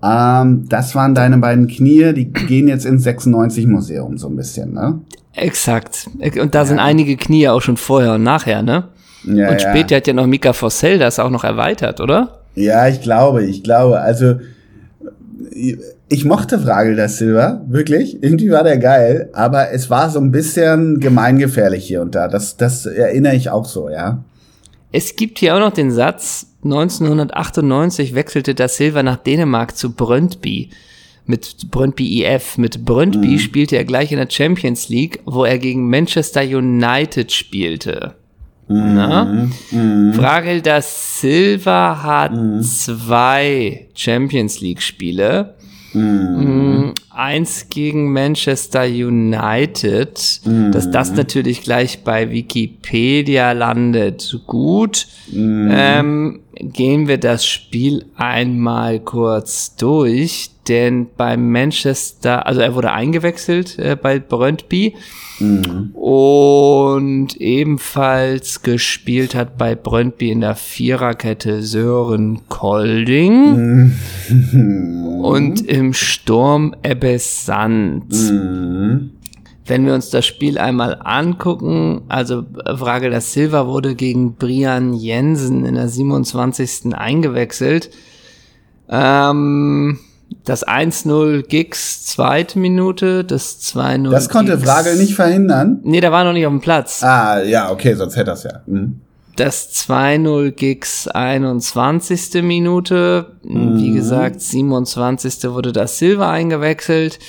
Ähm, das waren deine beiden Knie, die gehen jetzt ins 96 Museum so ein bisschen, ne? Exakt. Und da sind einige Knie auch schon vorher und nachher, ne? Ja, und später hat ja noch Mika Fossell das auch noch erweitert, oder? Ja, ich glaube, ich glaube. Also, ich mochte Fragel da Silva, wirklich. Irgendwie war der geil, aber es war so ein bisschen gemeingefährlich hier und da. Das, das erinnere ich auch so, ja. Es gibt hier auch noch den Satz, 1998 wechselte da Silva nach Dänemark zu Brøndby. Mit Brøndby IF. Mit Brøndby spielte er gleich in der Champions League, wo er gegen Manchester United spielte. Na? Fragel da Silva hat zwei Champions League Spiele. Mm, Eins gegen Manchester United. Dass das natürlich gleich bei Wikipedia landet. Gut. Ähm, gehen wir das Spiel einmal kurz durch. Denn bei Manchester, also er wurde eingewechselt äh, bei Brøndby. Und ebenfalls gespielt hat bei Brøndby in der Viererkette Sören Kolding. Und im Sturm Ebbe Sand. Wenn wir uns das Spiel einmal angucken, also Frage da Silva wurde gegen Brian Jensen in der 27. eingewechselt. Ähm, das 1-0 Giggs zweite Minute, das 2-0 Das konnte Fragel nicht verhindern. Nee, der war noch nicht auf dem Platz. Ah, ja, okay, sonst hätte das ja. Mhm. Das 2-0 Gigs 21. Minute. Wie gesagt, 27. wurde das Silva eingewechselt.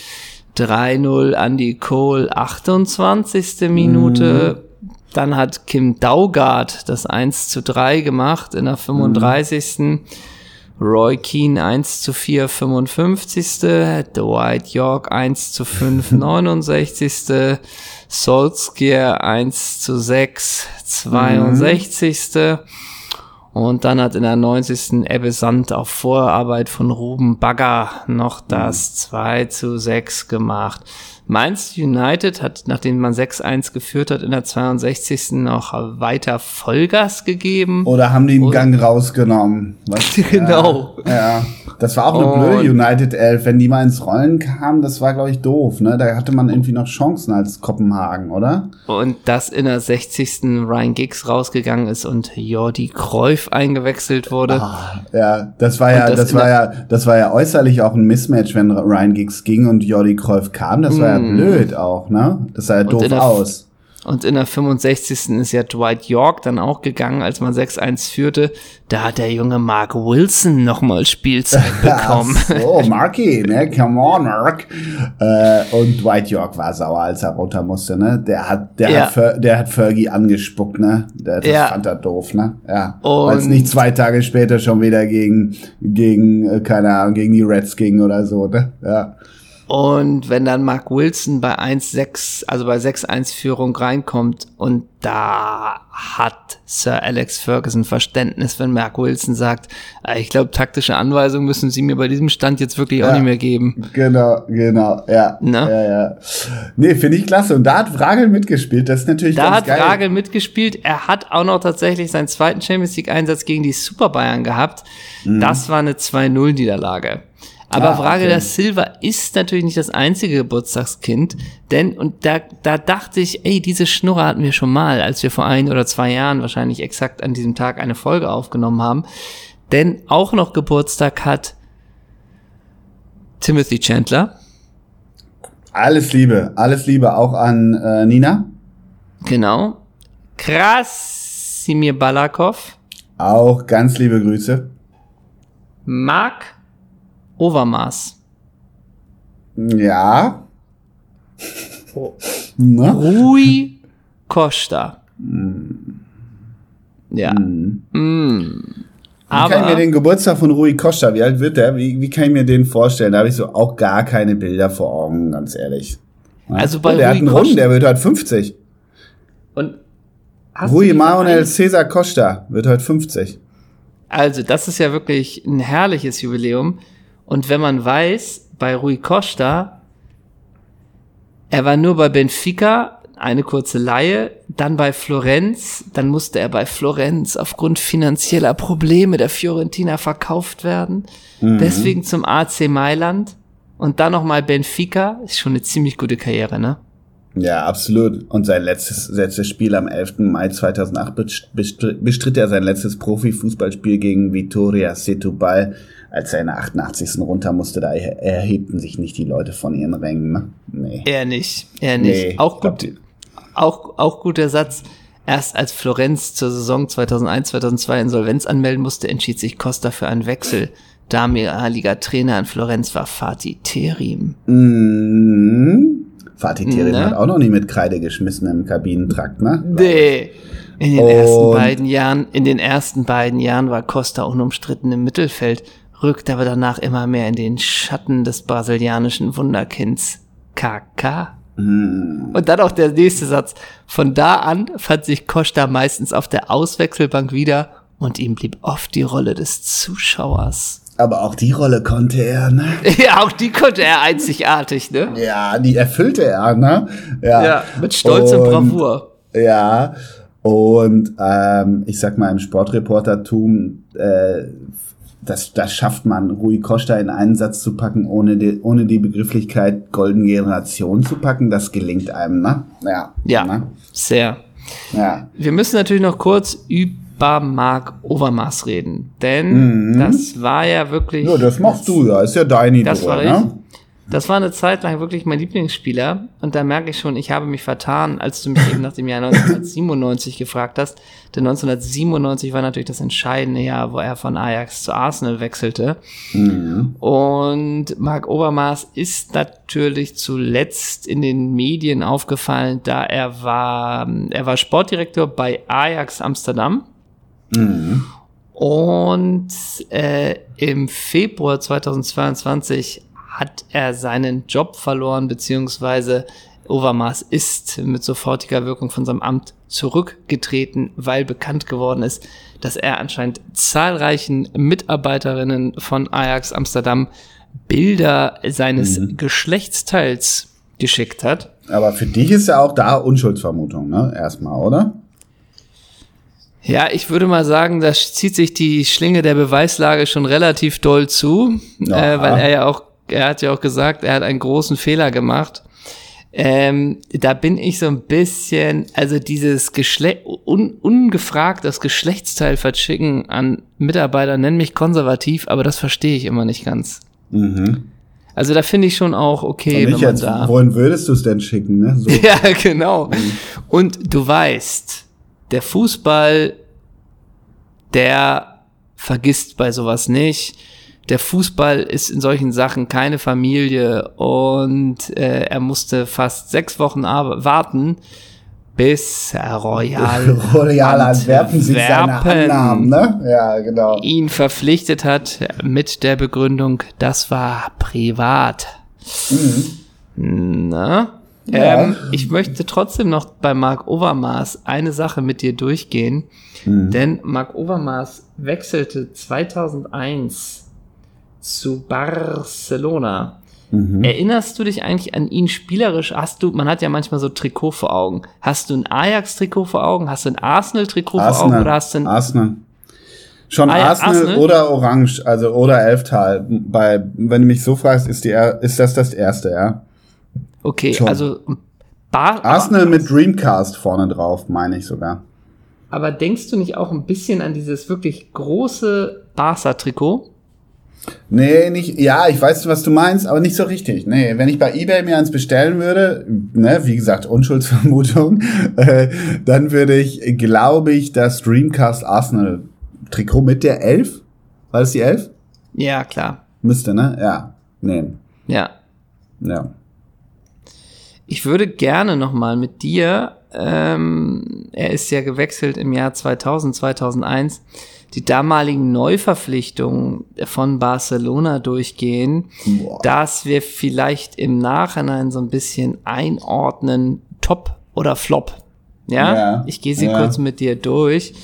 3-0 Andy Cole 28. Minute. Dann hat Kim Daugard das 1 zu 3 gemacht in der 35. Roy Keane 1 zu 4, 55. Dwight York 1 zu 5, 69. Solskjaer 1 zu 6, 62. Und dann hat in der 90. Ebbe Sand auf Vorarbeit von Ruben Bagger noch das 2 zu 6 gemacht. Mainz United hat, nachdem man 6-1 geführt hat, in der 62. noch weiter Vollgas gegeben. Oder haben die einen Gang rausgenommen? Was? genau. Ja, ja, das war auch eine blöde United 11. Wenn die mal ins Rollen kamen, das war, glaube ich, doof. Ne? Da hatte man irgendwie noch Chancen als Kopenhagen, oder? Und dass in der 60. Ryan Giggs rausgegangen ist und Jordi Kreuf eingewechselt wurde. Ah, ja, das war ja, das, das war ja, das war ja äußerlich auch ein Mismatch, wenn Ryan Giggs ging und Jordi Kreuf kam. Das war ja hm. blöd auch, ne? Das sah ja doof aus. Und in der 65. ist ja Dwight York dann auch gegangen, als man 6-1 führte. Da hat der junge Mark Wilson nochmal Spielzeit bekommen. so, Marky, ne? Come on, Mark. Äh, und Dwight York war sauer, als er runter musste, ne? Der hat, der ja. hat, der hat Fergie angespuckt, ne? Der, das ja. fand er doof, ne? Ja. Weil es nicht zwei Tage später schon wieder gegen, gegen, äh, keine Ahnung, gegen die Reds ging oder so, ne? Ja. Und wenn dann Mark Wilson bei 1-6, also bei 6-1-Führung reinkommt und da hat Sir Alex Ferguson Verständnis, wenn Mark Wilson sagt, äh, ich glaube, taktische Anweisungen müssen sie mir bei diesem Stand jetzt wirklich ja, auch nicht mehr geben. Genau, genau, ja. Ne? Ja, ja. Nee, finde ich klasse. Und da hat Ragel mitgespielt, das ist natürlich Da hat geil. Ragel mitgespielt. Er hat auch noch tatsächlich seinen zweiten Champions League Einsatz gegen die Super Bayern gehabt. Mhm. Das war eine 2-0 Niederlage. Aber ah, Frage okay. der Silva ist natürlich nicht das einzige Geburtstagskind, denn, und da, da dachte ich, ey, diese Schnurre hatten wir schon mal, als wir vor ein oder zwei Jahren wahrscheinlich exakt an diesem Tag eine Folge aufgenommen haben, denn auch noch Geburtstag hat Timothy Chandler. Alles Liebe, alles Liebe auch an äh, Nina. Genau. Krasimir Balakov. Auch ganz liebe Grüße. Mark Overmaß. Ja. Oh. Rui Costa. Mm. Ja. Mm. Mm. Wie kann ich mir den Geburtstag von Rui Costa, wie alt wird der? Wie, wie kann ich mir den vorstellen? Da habe ich so auch gar keine Bilder vor Augen, ganz ehrlich. Also bei oh, der Rui hat einen Runden, der wird heute 50. Und Rui Manuel Cesar Costa wird heute 50. Also, das ist ja wirklich ein herrliches Jubiläum. Und wenn man weiß, bei Rui Costa, er war nur bei Benfica, eine kurze Laie, dann bei Florenz, dann musste er bei Florenz aufgrund finanzieller Probleme der Fiorentina verkauft werden, mhm. deswegen zum AC Mailand und dann nochmal Benfica, ist schon eine ziemlich gute Karriere, ne? Ja, absolut. Und sein letztes, letztes Spiel am 11. Mai 2008 bestritt er sein letztes Profifußballspiel gegen Vitoria Setúbal als er in der 88. runter musste, da erhebten sich nicht die Leute von ihren Rängen. Ne? Nee. Er nicht, er nicht. Nee, auch gut, auch, auch guter Satz. Erst als Florenz zur Saison 2001, 2002 Insolvenz anmelden musste, entschied sich Costa für einen Wechsel. Damaliger Trainer in Florenz war Fatih Terim. Mhm. Fatih Terim ne? hat auch noch nie mit Kreide geschmissen im Kabinentrakt, ne? Nee. In den ersten beiden Jahren, in den ersten beiden Jahren war Costa unumstritten im Mittelfeld rückt aber danach immer mehr in den Schatten des brasilianischen Wunderkinds KK. Mm. Und dann auch der nächste Satz. Von da an fand sich Costa meistens auf der Auswechselbank wieder und ihm blieb oft die Rolle des Zuschauers. Aber auch die Rolle konnte er, ne? Ja, auch die konnte er einzigartig, ne? Ja, die erfüllte er, ne? Ja, ja mit Stolz und, und Bravour. Ja, und ähm, ich sag mal, im Sportreportertum äh, das, das schafft man, Rui Costa in einen Satz zu packen, ohne die, ohne die Begrifflichkeit Golden Generation zu packen. Das gelingt einem, ne? Ja. Ja, ne? sehr. Ja. Wir müssen natürlich noch kurz über Mark Overmars reden, denn mhm. das war ja wirklich. Ja, das machst das, du ja, ist ja dein Idol, das war ne? Das war eine Zeit lang wirklich mein Lieblingsspieler und da merke ich schon, ich habe mich vertan, als du mich eben nach dem Jahr 1997 gefragt hast. Denn 1997 war natürlich das entscheidende Jahr, wo er von Ajax zu Arsenal wechselte. Mhm. Und Marc Obermaß ist natürlich zuletzt in den Medien aufgefallen, da er war, er war Sportdirektor bei Ajax Amsterdam. Mhm. Und äh, im Februar 2022 hat er seinen Job verloren, beziehungsweise Overmars ist mit sofortiger Wirkung von seinem Amt zurückgetreten, weil bekannt geworden ist, dass er anscheinend zahlreichen Mitarbeiterinnen von Ajax Amsterdam Bilder seines mhm. Geschlechtsteils geschickt hat. Aber für dich ist ja auch da Unschuldsvermutung, ne? Erstmal, oder? Ja, ich würde mal sagen, da zieht sich die Schlinge der Beweislage schon relativ doll zu, äh, weil er ja auch, er hat ja auch gesagt, er hat einen großen Fehler gemacht. Ähm, da bin ich so ein bisschen, also dieses Geschlecht, un, ungefragt das Geschlechtsteil verschicken an Mitarbeiter, nenn mich konservativ, aber das verstehe ich immer nicht ganz. Mhm. Also da finde ich schon auch okay, wenn man jetzt, da. Wohin würdest du es denn schicken, ne? So. ja, genau. Mhm. Und du weißt, der Fußball, der vergisst bei sowas nicht. Der Fußball ist in solchen Sachen keine Familie und äh, er musste fast sechs Wochen warten, bis Royal, Royal Antwerpen sich seine Annahmen, ne? Ja, genau. ihn verpflichtet hat mit der Begründung, das war privat. Mhm. Na? Ja. Ähm, ich möchte trotzdem noch bei Mark Overmars eine Sache mit dir durchgehen, mhm. denn Mark Overmars wechselte 2001 zu Barcelona. Mhm. Erinnerst du dich eigentlich an ihn spielerisch? Hast du, man hat ja manchmal so Trikot vor Augen. Hast du ein Ajax-Trikot vor Augen? Hast du ein Arsenal-Trikot vor Augen? Oder hast du ein Arsenal. Schon ah, Arsenal, Arsenal, oder Orange, also oder Elftal. Bei, wenn du mich so fragst, ist die, ist das das erste, ja? Okay, Schon. also Bar Arsenal mit Dreamcast vorne drauf, meine ich sogar. Aber denkst du nicht auch ein bisschen an dieses wirklich große Barca-Trikot? Nee, nicht, ja, ich weiß, was du meinst, aber nicht so richtig. Nee, wenn ich bei eBay mir eins bestellen würde, ne, wie gesagt, Unschuldsvermutung, äh, dann würde ich, glaube ich, das Dreamcast Arsenal Trikot mit der 11, war das die 11? Ja, klar. Müsste, ne? Ja, nehmen. Ja. Ja. Ich würde gerne noch mal mit dir, ähm, er ist ja gewechselt im Jahr 2000, 2001, die damaligen Neuverpflichtungen von Barcelona durchgehen, Boah. dass wir vielleicht im Nachhinein so ein bisschen einordnen, Top oder Flop. Ja, ja ich gehe sie ja. kurz mit dir durch.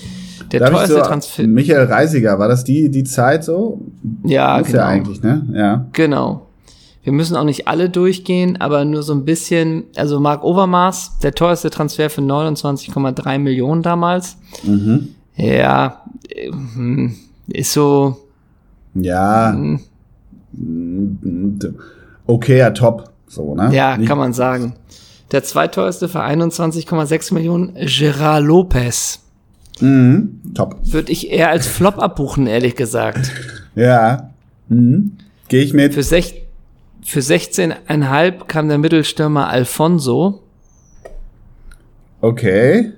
Der Darf teuerste so, Transfer. Michael Reisiger, war das die, die Zeit so? Ja, Muss genau. ja eigentlich, ne? Ja. Genau. Wir müssen auch nicht alle durchgehen, aber nur so ein bisschen. Also Marc Overmars, der teuerste Transfer für 29,3 Millionen damals. Mhm. Ja, hm, ist so. Ja. Hm. Okay, ja, top. So, ne? Ja, Nicht kann man sagen. Der zweiteuerste für 21,6 Millionen, Gerard Lopez. Mhm, top. Würde ich eher als Flop abbuchen, ehrlich gesagt. Ja. Mhm. Gehe ich mit. Für, sech, für 16,5 kam der Mittelstürmer Alfonso. Okay.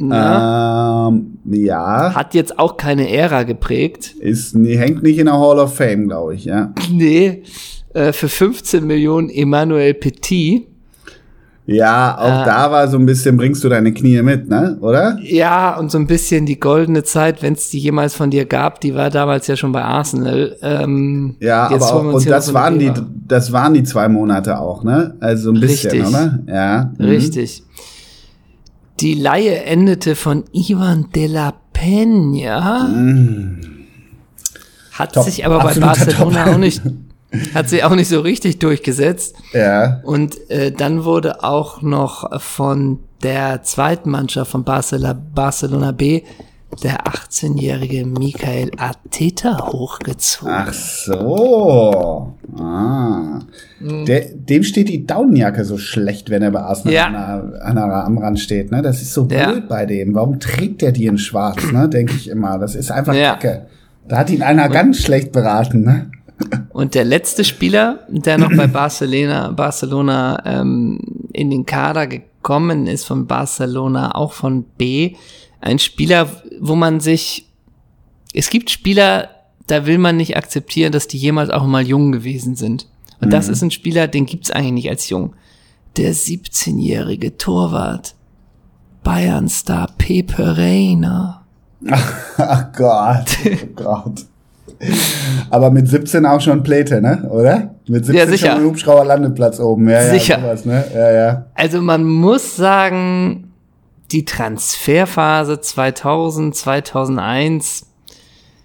Ähm, ja. Hat jetzt auch keine Ära geprägt. Ist, hängt nicht in der Hall of Fame, glaube ich, ja. Nee, äh, für 15 Millionen Emmanuel Petit. Ja, auch äh, da war so ein bisschen, bringst du deine Knie mit, ne? Oder? Ja, und so ein bisschen die goldene Zeit, wenn es die jemals von dir gab, die war damals ja schon bei Arsenal. Ähm, ja, aber auch, und das waren die, das waren die zwei Monate auch, ne? Also ein bisschen, Richtig. oder? Ja. Mhm. Richtig. Die Laie endete von Ivan de la Peña. Mm. Hat Top. sich aber bei Barcelona Top. auch nicht hat sich auch nicht so richtig durchgesetzt. Ja. Und äh, dann wurde auch noch von der zweiten Mannschaft von Barcelona, Barcelona B der 18-jährige Michael Arteta hochgezogen. Ach so. Ah. Mhm. Der, dem steht die Daunenjacke so schlecht, wenn er bei Arsenal ja. an, an am Rand steht. Ne? Das ist so ja. blöd bei dem. Warum trägt der die in schwarz? Ne? Denke ich immer. Das ist einfach ja. Kacke. Da hat ihn einer Und ganz schlecht beraten. Ne? Und der letzte Spieler, der noch bei Barcelona, Barcelona ähm, in den Kader gekommen ist von Barcelona, auch von B, ein Spieler, wo man sich, es gibt Spieler, da will man nicht akzeptieren, dass die jemals auch mal jung gewesen sind. Und mhm. das ist ein Spieler, den gibt's eigentlich nicht als jung. Der 17-jährige Torwart, Bayern-Star Pepe Reina. Ach Gott, oh Gott. Aber mit 17 auch schon Pläte, ne? Oder? Mit 17 Ja, sicher. schon Hubschrauber Landeplatz oben. Ja, Sicher. Ja, sowas, ne? ja, ja. Also man muss sagen, die Transferphase 2000, 2001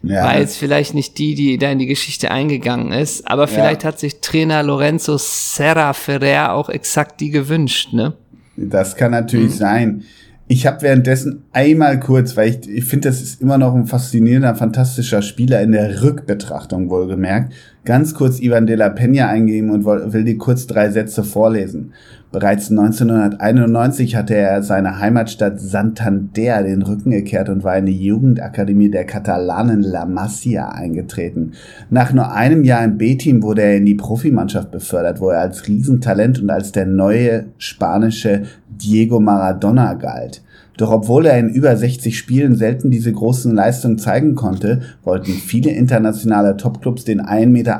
ja. war jetzt vielleicht nicht die, die da in die Geschichte eingegangen ist, aber vielleicht hat sich Trainer Lorenzo Serra Ferrer auch exakt die gewünscht, ne? Das kann natürlich Mhm. sein. Ich habe währenddessen einmal kurz, weil ich, ich finde, das ist immer noch ein faszinierender, fantastischer Spieler in der Rückbetrachtung wohlgemerkt, ganz kurz Ivan de la Peña eingeben und will dir kurz drei Sätze vorlesen. Bereits 1991 hatte er seine Heimatstadt Santander den Rücken gekehrt und war in die Jugendakademie der Katalanen La Masia eingetreten. Nach nur einem Jahr im B-Team wurde er in die Profimannschaft befördert, wo er als Riesentalent und als der neue spanische Diego Maradona galt. Doch obwohl er in über 60 Spielen selten diese großen Leistungen zeigen konnte, wollten viele internationale Topclubs den 1,71 Meter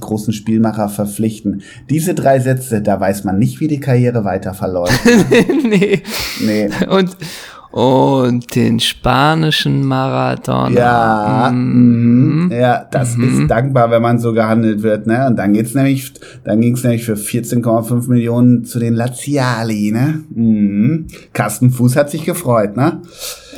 großen Spielmacher verpflichten. Diese drei Sätze, da weiß man nicht, wie die Karriere weiter verläuft. nee. Nee. Und, und den spanischen Maradona. Ja, Mhm. mhm. ja, das ist dankbar, wenn man so gehandelt wird, ne? Und dann geht's nämlich, dann ging's nämlich für 14,5 Millionen zu den Laziali, ne? Mhm. Carsten Fuß hat sich gefreut, ne?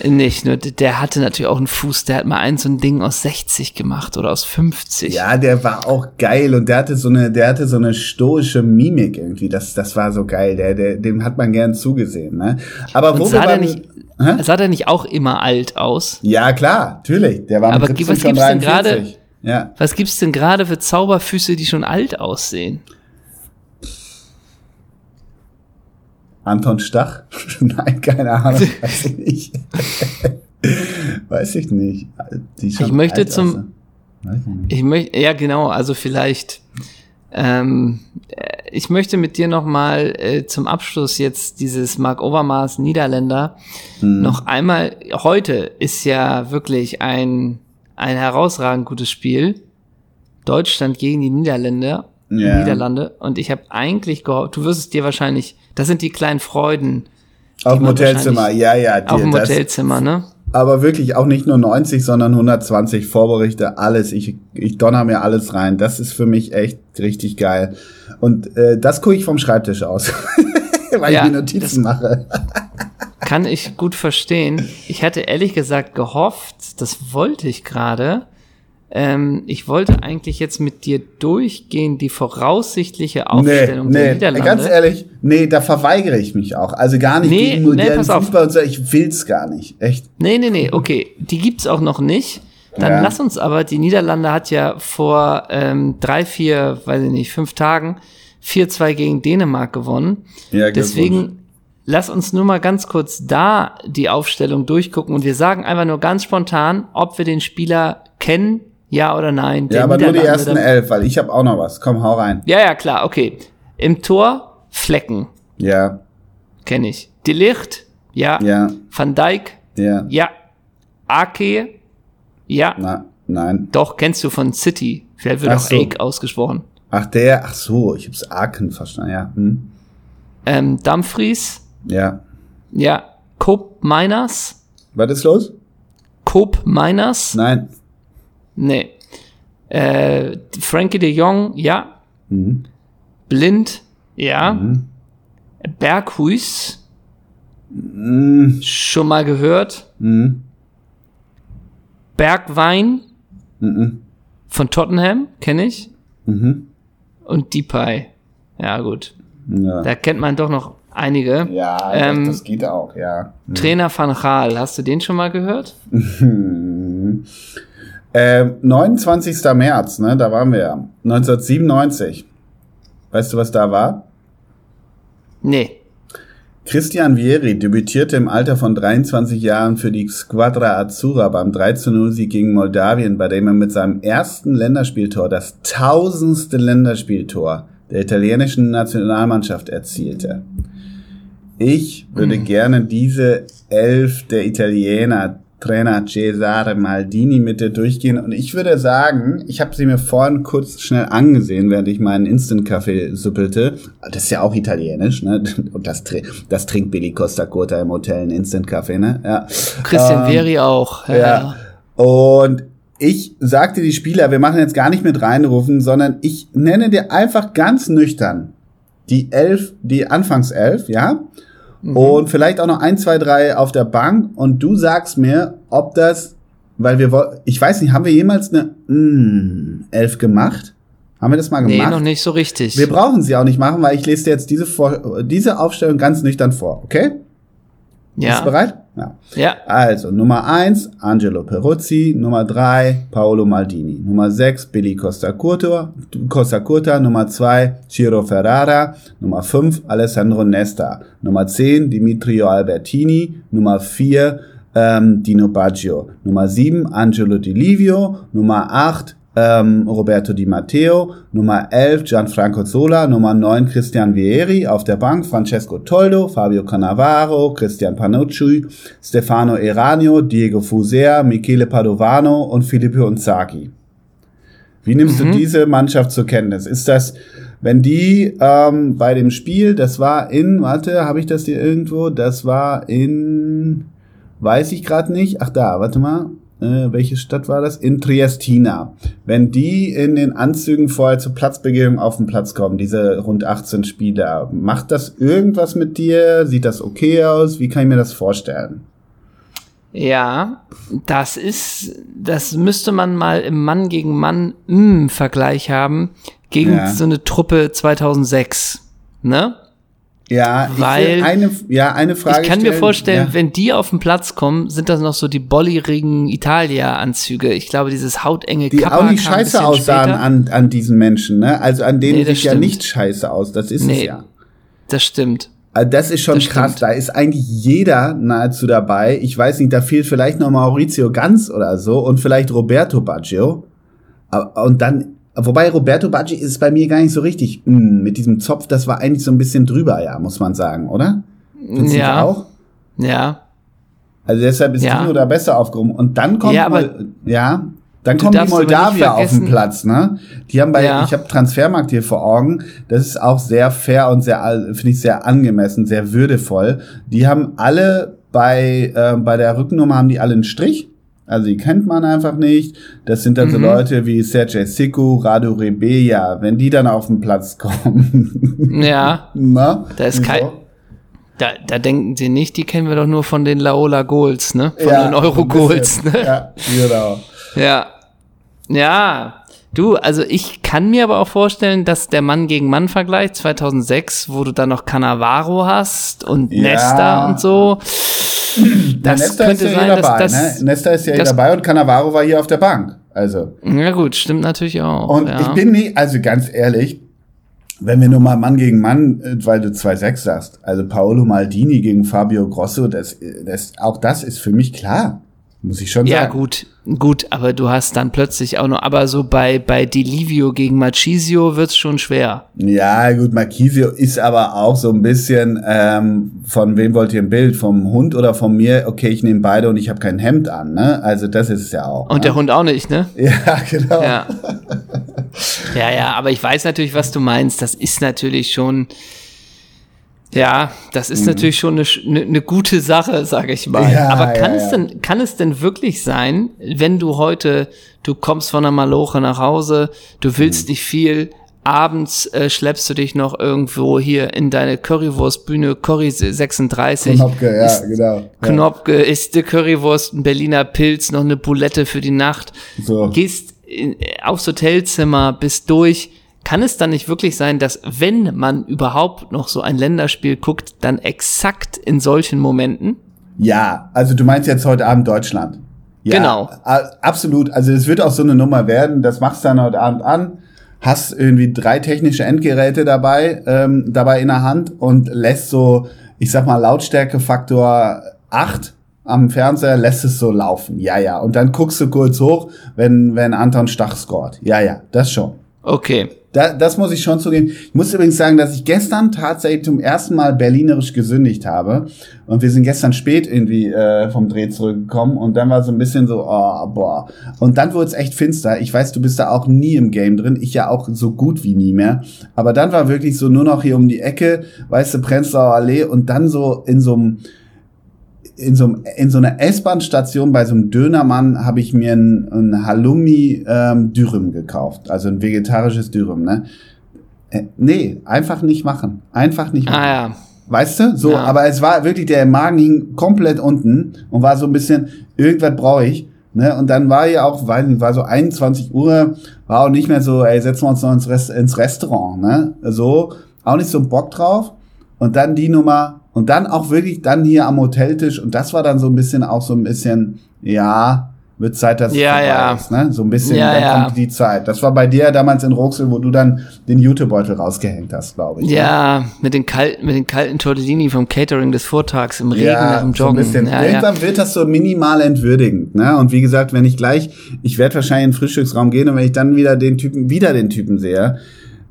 Nicht nur, der hatte natürlich auch einen Fuß, der hat mal ein so ein Ding aus 60 gemacht oder aus 50. Ja, der war auch geil und der hatte so eine, der hatte so eine stoische Mimik irgendwie. Das, das war so geil. Der, der, dem hat man gern zugesehen, ne? Aber Und wo sah wir beim- nicht, Hä? sah der nicht auch immer alt aus? Ja, klar, natürlich. Der war Aber mit 17 was gibt's denn 43. Ja. Was gibt's denn gerade für Zauberfüße, die schon alt aussehen? Anton Stach? Nein, keine Ahnung, weiß ich nicht. weiß ich nicht. Ich möchte zum- ich. Ich möchte, ja genau, also vielleicht, ähm, äh, ich möchte mit dir nochmal äh, zum Abschluss jetzt dieses Mark Overmars Niederländer Hm. noch einmal, heute ist ja wirklich ein, ein herausragend gutes Spiel. Deutschland gegen die Niederländer, Ja. Niederlande. Und ich habe eigentlich gehofft, du wirst es dir wahrscheinlich, das sind die kleinen Freuden Auf dem Hotelzimmer, ja, ja. Die, auf dem Hotelzimmer, ne? Aber wirklich auch nicht nur 90, sondern 120 Vorberichte, alles. Ich, ich donner mir alles rein. Das ist für mich echt richtig geil. Und äh, das gucke ich vom Schreibtisch aus. Weil Ja, ich mir Notizen mache. Kann ich gut verstehen. Ich hatte ehrlich gesagt gehofft, das wollte ich gerade. Ähm, ich wollte eigentlich jetzt mit dir durchgehen, die voraussichtliche Nee, Aufstellung der nee, Niederlande. ganz ehrlich, nee, da verweigere ich mich auch. Also gar nicht Nee, gegen nee, modernen auf. Fußball und so. Ich will's gar nicht. Echt. Nee, nee, nee, okay. Die gibt's auch noch nicht. Dann Ja. lass uns aber, die Niederlande hat ja vor ähm, drei, vier, weiß ich nicht, fünf Tagen 4-2 gegen Dänemark gewonnen. Ja. Deswegen lass uns nur mal ganz kurz da die Aufstellung durchgucken und wir sagen einfach nur ganz spontan, ob wir den Spieler kennen, ja oder nein. Ja, aber nur die ersten elf, weil ich habe auch noch was. Komm, hau rein. Ja, ja, klar, okay. Im Tor Flecken, Ja, kenne ich. De Ligt, ja. ja, Van Dijk, ja. ja. Ake, ja. Na, nein. Doch, kennst du von City. Vielleicht wird Ach auch so. Ake ausgesprochen. Ach, der, ach so, ich hab's Arken verstanden, ja. Hm. Ähm, Dumfries, Ja. ja. Cope Miners, Was ist los? Cope Miners, Nein. Nee. Äh, Frankie de Jong, ja. Mhm. Blind, ja. Mhm. Berghuis, Mhm. schon mal gehört. Mhm. Bergwein Mhm. von Tottenham, kenne ich. Mhm. Und Depay. Ja, gut. Ja. Da kennt man doch noch einige. Ja, Ähm, das, das geht auch, ja. Trainer Van Gaal, hast du den schon mal gehört? Mhm. Ähm, 29. März, ne, da waren wir ja. 1997. Weißt du, was da war? Nee. Christian Vieri debütierte im Alter von 23 Jahren für die Squadra Azzurra beim 13-0-Sieg gegen Moldawien, bei dem er mit seinem ersten Länderspieltor das tausendste Länderspieltor der italienischen Nationalmannschaft erzielte. Ich würde gerne diese Elf der Italiener, Trainer Cesare Maldini, mit dir durchgehen. Und ich würde sagen, ich habe sie mir vorhin kurz schnell angesehen, während ich meinen Instant-Kaffee suppelte. Das ist ja auch italienisch, ne? Und das, das trinkt Billy Costa Curta im Hotel, ein Instant-Kaffee, ne? Ja. Christian Ähm, Vieri auch. Ja. ja. Und ich sagte die Spieler, wir machen jetzt gar nicht mit reinrufen, sondern ich nenne dir einfach ganz nüchtern die elf, die Anfangself, ja? Mhm. Und vielleicht auch noch ein, zwei, drei auf der Bank und du sagst mir, ob das, weil wir, ich weiß nicht, haben wir jemals eine mm, Elf gemacht? Haben wir das mal gemacht? Nee, noch nicht so richtig. Wir brauchen sie auch nicht machen, weil ich lese dir jetzt diese, Vor diese Aufstellung ganz nüchtern vor, okay? Ja. Bist du bereit? Ja. ja. Also, Nummer eins Angelo Peruzzi. Nummer drei Paolo Maldini. Nummer sechs Billy Costa Curta. Costa Curta. Nummer zwei Ciro Ferrara. Nummer fünf Alessandro Nesta. Nummer zehn Dimitrio Albertini. Nummer vier ähm, Dino Baggio. Nummer sieben Angelo Di Livio. Nummer acht ähm, Roberto Di Matteo, Nummer 11 Gianfranco Zola, Nummer 9 Christian Vieri auf der Bank, Francesco Toldo, Fabio Cannavaro, Christian Panucci, Stefano Eranio, Diego Fuser, Michele Padovano und Filippo Unzaki. Wie nimmst mhm. du diese Mannschaft zur Kenntnis? Ist das, wenn die ähm, bei dem Spiel, das war in, warte, habe ich das hier irgendwo? Das war in, weiß ich gerade nicht. Ach da, warte mal äh, welche Stadt war das? In Triestina. Wenn die in den Anzügen vorher zur Platzbegehung auf den Platz kommen, diese rund 18 Spieler, macht das irgendwas mit dir? Sieht das okay aus? Wie kann ich mir das vorstellen? Ja, das ist, das müsste man mal im Mann gegen Mann mm, Vergleich haben gegen ja. so eine Truppe 2006, ne? Ja, weil eine, ja, eine Frage. Ich kann stellen. mir vorstellen, ja. wenn die auf den Platz kommen, sind das noch so die bollierigen Italia-Anzüge. Ich glaube, dieses hautenge Die Kappa auch nicht scheiße aussahen an, an diesen Menschen, ne? Also an denen nee, sieht ja nicht scheiße aus. Das ist nee, es ja. Das stimmt. Also das ist schon das krass. Stimmt. Da ist eigentlich jeder nahezu dabei. Ich weiß nicht, da fehlt vielleicht noch Maurizio Ganz oder so und vielleicht Roberto Baggio. Und dann Wobei Roberto Baggi ist es bei mir gar nicht so richtig. Mm, mit diesem Zopf, das war eigentlich so ein bisschen drüber, ja, muss man sagen, oder? Findest ja. auch? Ja. Also deshalb ist ja. Dino da besser aufgehoben. Und dann kommt, ja, aber ja, dann kommen die Moldawier auf den Platz, ne? Die haben bei, ja. ich habe Transfermarkt hier vor Augen. Das ist auch sehr fair und sehr, finde ich sehr angemessen, sehr würdevoll. Die haben alle bei äh, bei der Rückennummer haben die alle einen Strich also die kennt man einfach nicht. Das sind dann mhm. so Leute wie Sergej Siku, Radu Rebeja, wenn die dann auf den Platz kommen. Ja. Na? Da ist kein. Da, da denken sie nicht, die kennen wir doch nur von den Laola Goals, ne? Von ja, den Euro Goals, ne? Ja, genau. Ja. Ja. Du, also ich kann mir aber auch vorstellen, dass der Mann gegen Mann Vergleich 2006, wo du dann noch Cannavaro hast und ja. Nesta und so, das Nesta könnte ist ja sein, dabei, dass, dass, ne? Nesta ist ja hier dabei und Cannavaro war hier auf der Bank. Also. Ja gut, stimmt natürlich auch. Und ja. ich bin nie, also ganz ehrlich, wenn wir nur mal Mann gegen Mann, äh, weil du 2-6 sagst, also Paolo Maldini gegen Fabio Grosso, das, das, auch das ist für mich klar. Muss ich schon ja, sagen. Ja, gut, gut, aber du hast dann plötzlich auch noch, aber so bei, bei Delivio gegen Marchisio wird's schon schwer. Ja, gut, Marchisio ist aber auch so ein bisschen, ähm, von wem wollt ihr ein Bild? Vom Hund oder von mir? Okay, ich nehme beide und ich habe kein Hemd an, ne? Also das ist es ja auch. Und ne? der Hund auch nicht, ne? Ja, genau. Ja. ja, ja, aber ich weiß natürlich, was du meinst. Das ist natürlich schon ja, das ist mhm. natürlich schon eine, eine, eine, gute Sache, sage ich mal. Ja, Aber kann ja, es denn, kann es denn wirklich sein, wenn du heute, du kommst von der Maloche nach Hause, du willst mhm. nicht viel, abends äh, schleppst du dich noch irgendwo hier in deine Currywurstbühne, Curry 36. Knopke, ja, ist, genau. Knopke, isst die Currywurst, ein Berliner Pilz, noch eine Boulette für die Nacht. So. Gehst in, aufs Hotelzimmer, bist durch, kann es dann nicht wirklich sein, dass wenn man überhaupt noch so ein Länderspiel guckt, dann exakt in solchen Momenten? Ja, also du meinst jetzt heute Abend Deutschland. Ja, genau. Absolut. Also es wird auch so eine Nummer werden. Das machst du dann heute Abend an, hast irgendwie drei technische Endgeräte dabei, ähm, dabei in der Hand und lässt so, ich sag mal, Lautstärkefaktor 8 am Fernseher, lässt es so laufen. Ja, ja. Und dann guckst du kurz hoch, wenn, wenn Anton Stach scoret. Ja, ja, das schon. Okay. Da, das muss ich schon zugeben. Ich muss übrigens sagen, dass ich gestern tatsächlich zum ersten Mal berlinerisch gesündigt habe. Und wir sind gestern spät irgendwie äh, vom Dreh zurückgekommen. Und dann war so ein bisschen so, oh, boah. Und dann wurde es echt finster. Ich weiß, du bist da auch nie im Game drin. Ich ja auch so gut wie nie mehr. Aber dann war wirklich so nur noch hier um die Ecke, weißt du, Prenzlauer Allee. Und dann so in so einem in so, in so einer S-Bahn-Station bei so einem Dönermann habe ich mir ein, ein Halloumi ähm, Dürüm gekauft, also ein vegetarisches Dürüm, ne? Äh, nee, einfach nicht machen. Einfach nicht machen. Ah ja. Weißt du? So, Ja. aber es war wirklich, der Magen hing komplett unten und war so ein bisschen, irgendwas brauche ich. Ne? Und dann war ja auch, weiß nicht, war so 21 Uhr, war auch nicht mehr so, ey, setzen wir uns noch ins, Rest, ins Restaurant, ne? So, auch nicht so Bock drauf. Und dann die Nummer, und dann auch wirklich dann hier am Hoteltisch, und das war dann so ein bisschen auch so ein bisschen, ja, wird Zeit, dass es Ja, vorbei ja. ist, ne? So ein bisschen, Ja, dann ja. kommt die Zeit. Das war bei dir damals in Roxel, wo du dann den Jutebeutel rausgehängt hast, glaube ich. ne? Ja, mit den kalten, mit den kalten Tortellini vom Catering des Vortags im Regen nach dem so ein Joggen. bisschen. ja, ja. Irgendwann wird das so minimal entwürdigend, ne? Und wie gesagt, wenn ich gleich, ich werde wahrscheinlich in den Frühstücksraum gehen und wenn ich dann wieder den Typen, wieder den Typen sehe,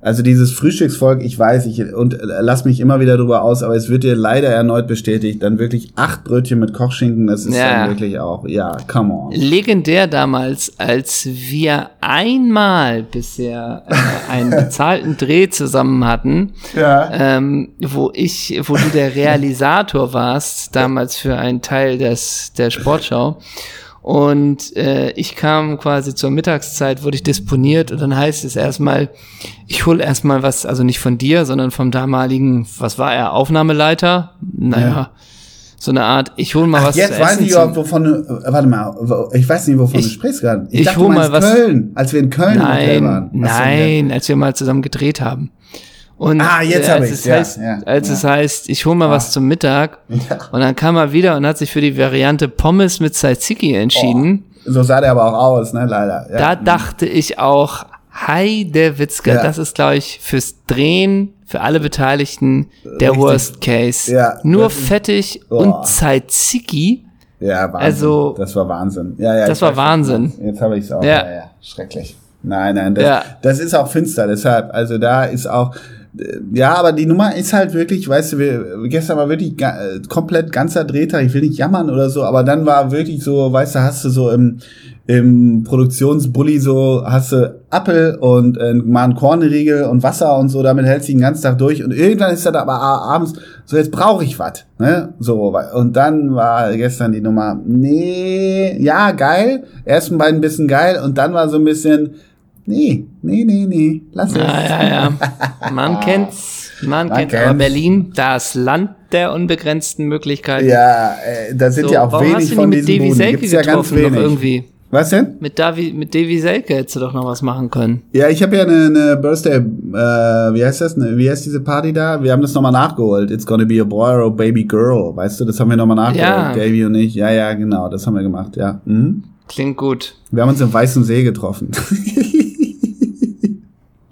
also dieses Frühstücksvolk, ich weiß, ich und äh, lass mich immer wieder drüber aus, aber es wird dir leider erneut bestätigt, dann wirklich acht Brötchen mit Kochschinken, das ist Ja. dann wirklich auch, ja, come on. Legendär damals, als wir einmal bisher äh, einen bezahlten Dreh zusammen hatten, Ja. ähm, wo ich, wo du der Realisator warst, damals für einen Teil des, der Sportschau. Und äh, ich kam quasi zur Mittagszeit, wurde ich disponiert und dann heißt es erstmal, ich hol erstmal was, also nicht von dir, sondern vom damaligen, was war er, Aufnahmeleiter? Naja, Ja. so eine Art, ich hol mal Ach, was jetzt zu weiß essen ich zum- überhaupt, wovon du, äh, warte mal, ich weiß nicht, wovon Ich- du sprichst gerade. ich dachte, hol mal was- Köln, als wir in Köln Nein, waren. So, nein, als wir mal zusammen gedreht haben. Und Ah, jetzt äh, hab als ich's, es ja, heißt, ja, als ja. es heißt, ich hol mal was zum Mittag. Und dann kam er wieder und hat sich für die Variante Pommes mit Tzatziki entschieden. So sah der aber auch aus, ne, leider. Da dachte ich auch, hi, der Witzka, Ja. das ist, glaube ich, fürs Drehen, für alle Beteiligten, der Richtig. Worst Case. Ja, Nur fettig Oh. und Tzatziki. Ja, Wahnsinn. Also, das war Wahnsinn. Ja, ja, das ich war Wahnsinn. nicht. Jetzt habe ich es auch. Ja. Ja. ja, schrecklich. Nein, nein, das, Ja. das ist auch finster, deshalb, also da ist auch, ja, aber die Nummer ist halt wirklich, weißt du, wir, gestern war wirklich ga, äh, komplett ganzer Drehtag, ich will nicht jammern oder so, aber dann war wirklich so, weißt du, hast du so im, im Produktionsbully so, hast du Apfel und äh, mal einen Kornriegel und Wasser und so, damit hältst du den ganzen Tag durch und irgendwann ist dann aber abends, so jetzt brauche ich was, ne, so, und dann war gestern die Nummer, nee, ja, geil, ersten beiden bisschen geil und dann war so ein bisschen, nee, nee, nee, nee, lass es. Ja, ja, ja. Man kennt's, man, Man kennt's. Aber kennt's. Berlin, das Land der unbegrenzten Möglichkeiten. Ja, äh, da sind So, ja auch warum hast wenig du von mit diesen Davy. Selke Gibt's ja ganz getroffen wenig. irgendwie? Was denn? Mit, Davi, mit Davy Selke hättest du doch noch was machen können. Ja, ich habe ja eine, eine Birthday, äh, wie heißt das? Ne, wie heißt diese Party da? Wir haben das nochmal nachgeholt. It's gonna be a boy or a baby girl. Weißt du, das haben wir nochmal nachgeholt. Ja. Davy und ich. Ja, ja, genau, das haben wir gemacht, ja. Mhm. Klingt gut. Wir haben uns im Weißen See getroffen.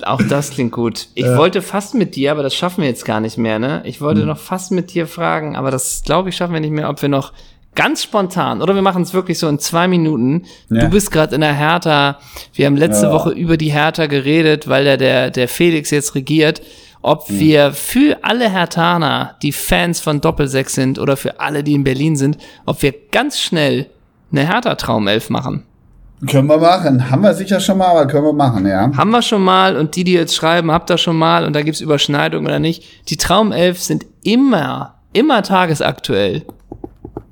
Auch das klingt gut. Ich wollte fast mit dir, aber das schaffen wir jetzt gar nicht mehr, ne? Ich wollte Hm. noch fast mit dir fragen, aber das glaube ich schaffen wir nicht mehr, ob wir noch ganz spontan oder wir machen es wirklich so in zwei Minuten. Ja. Du bist gerade in der Hertha. Wir haben letzte Ja. Woche über die Hertha geredet, weil der, der, der Felix jetzt regiert. Ob Hm. wir für alle Hertaner, die Fans von Doppelsechs sind oder für alle, die in Berlin sind, ob wir ganz schnell eine Hertha-Traumelf machen. Können wir machen. Haben wir sicher schon mal, aber können wir machen, ja. Haben wir schon mal und die, die jetzt schreiben, habt ihr schon mal und da gibt's Überschneidungen oder nicht. Die Traumelf sind immer, immer tagesaktuell.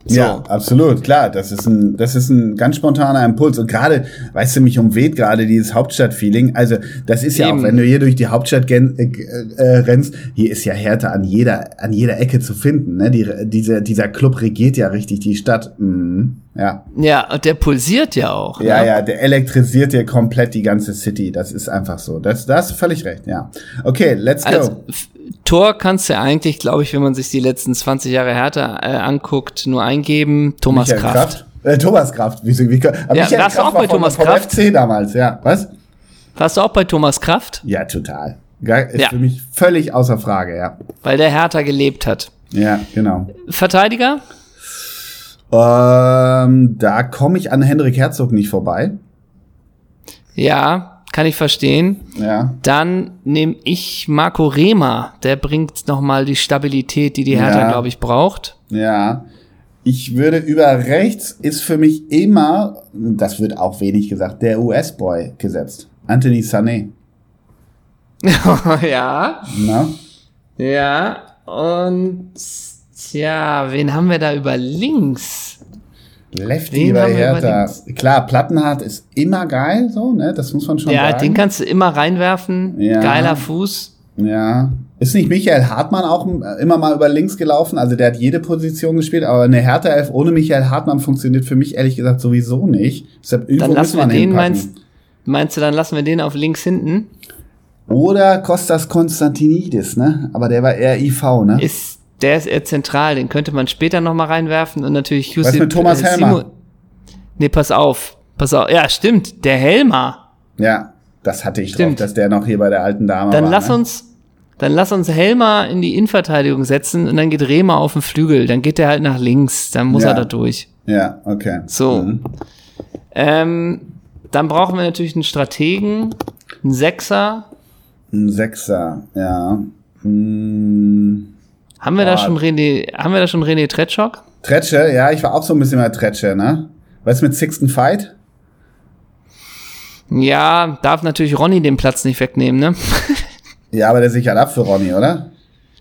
So. Ja, absolut, klar. Das ist ein, das ist ein ganz spontaner Impuls. Und gerade, weißt du, mich umweht gerade dieses Hauptstadtfeeling. Also, das ist ja Eben. auch, wenn du hier durch die Hauptstadt gen, äh, äh, rennst, hier ist ja Härte an jeder, an jeder Ecke zu finden. Ne? Die, dieser, dieser Club regiert ja richtig die Stadt. Mhm. Ja. Ja, und der pulsiert ja auch. Ja, ne? ja, der elektrisiert ja komplett die ganze City. Das ist einfach so. Das, da hast du völlig recht, ja. Okay, let's go. Also, Tor kannst du eigentlich, glaube ich, wenn man sich die letzten 20 Jahre Hertha äh, anguckt, nur eingeben. Thomas Michael Kraft. Äh, Thomas Kraft. Wieso, wie, aber Ja, Michael warst du Kraft auch bei Thomas vom Kraft? FC damals, ja. Was? Warst du auch bei Thomas Kraft? Ja, total. Ist Ja. für mich völlig außer Frage, ja. Weil der Hertha gelebt hat. Ja, genau. Verteidiger? Ähm, da komme ich an Hendrik Herzog nicht vorbei. Ja, kann ich verstehen. Ja. Dann nehme ich Marco Rehmer. Der bringt nochmal die Stabilität, die die Hertha, Ja. glaube ich, braucht. Ja. Ich würde über rechts ist für mich immer, das wird auch wenig gesagt, der US-Boy gesetzt. Anthony Sané. ja. Na? Ja. Und Tja, wen haben wir da über links? Lefty bei Hertha. Klar, Plattenhardt ist immer geil, so, ne? Das muss man schon Ja, sagen. den kannst du immer reinwerfen. Ja. Geiler Fuß. Ja. Ist nicht Michael Hartmann auch immer mal über links gelaufen? Also der hat jede Position gespielt, aber eine Hertha Elf ohne Michael Hartmann funktioniert für mich ehrlich gesagt sowieso nicht. Deshalb irgendwo Dann lassen wir den, hinpacken. meinst, meinst du, dann lassen wir den auf links hinten? Oder Kostas Konstantinidis, ne? Aber der war eher IV, ne? Ist, der ist eher zentral, den könnte man später nochmal reinwerfen und natürlich Was mit Thomas Helmer? Nee, pass auf. Pass auf. Ja, stimmt. Der Helmer. Ja, das hatte ich Stimmt. drauf, dass der noch hier bei der alten Dame Dann war. lass ne? uns, dann lass uns Helmer in die Innenverteidigung setzen und dann geht Rehmer auf den Flügel. Dann geht er halt nach links. Dann muss Ja. er da durch. Ja, okay. So. Mhm. Ähm, dann brauchen wir natürlich einen Strategen, einen Sechser. Ein Sechser, ja. Hm. Haben wir da Boah. schon René, haben wir da schon René Tretschok? Tretsche, ja, ich war auch so ein bisschen mal Tretsche, ne? Was mit Sixten Fight? Ja, darf natürlich Ronny den Platz nicht wegnehmen, ne? Ja, aber der sichert ab für Ronny, oder?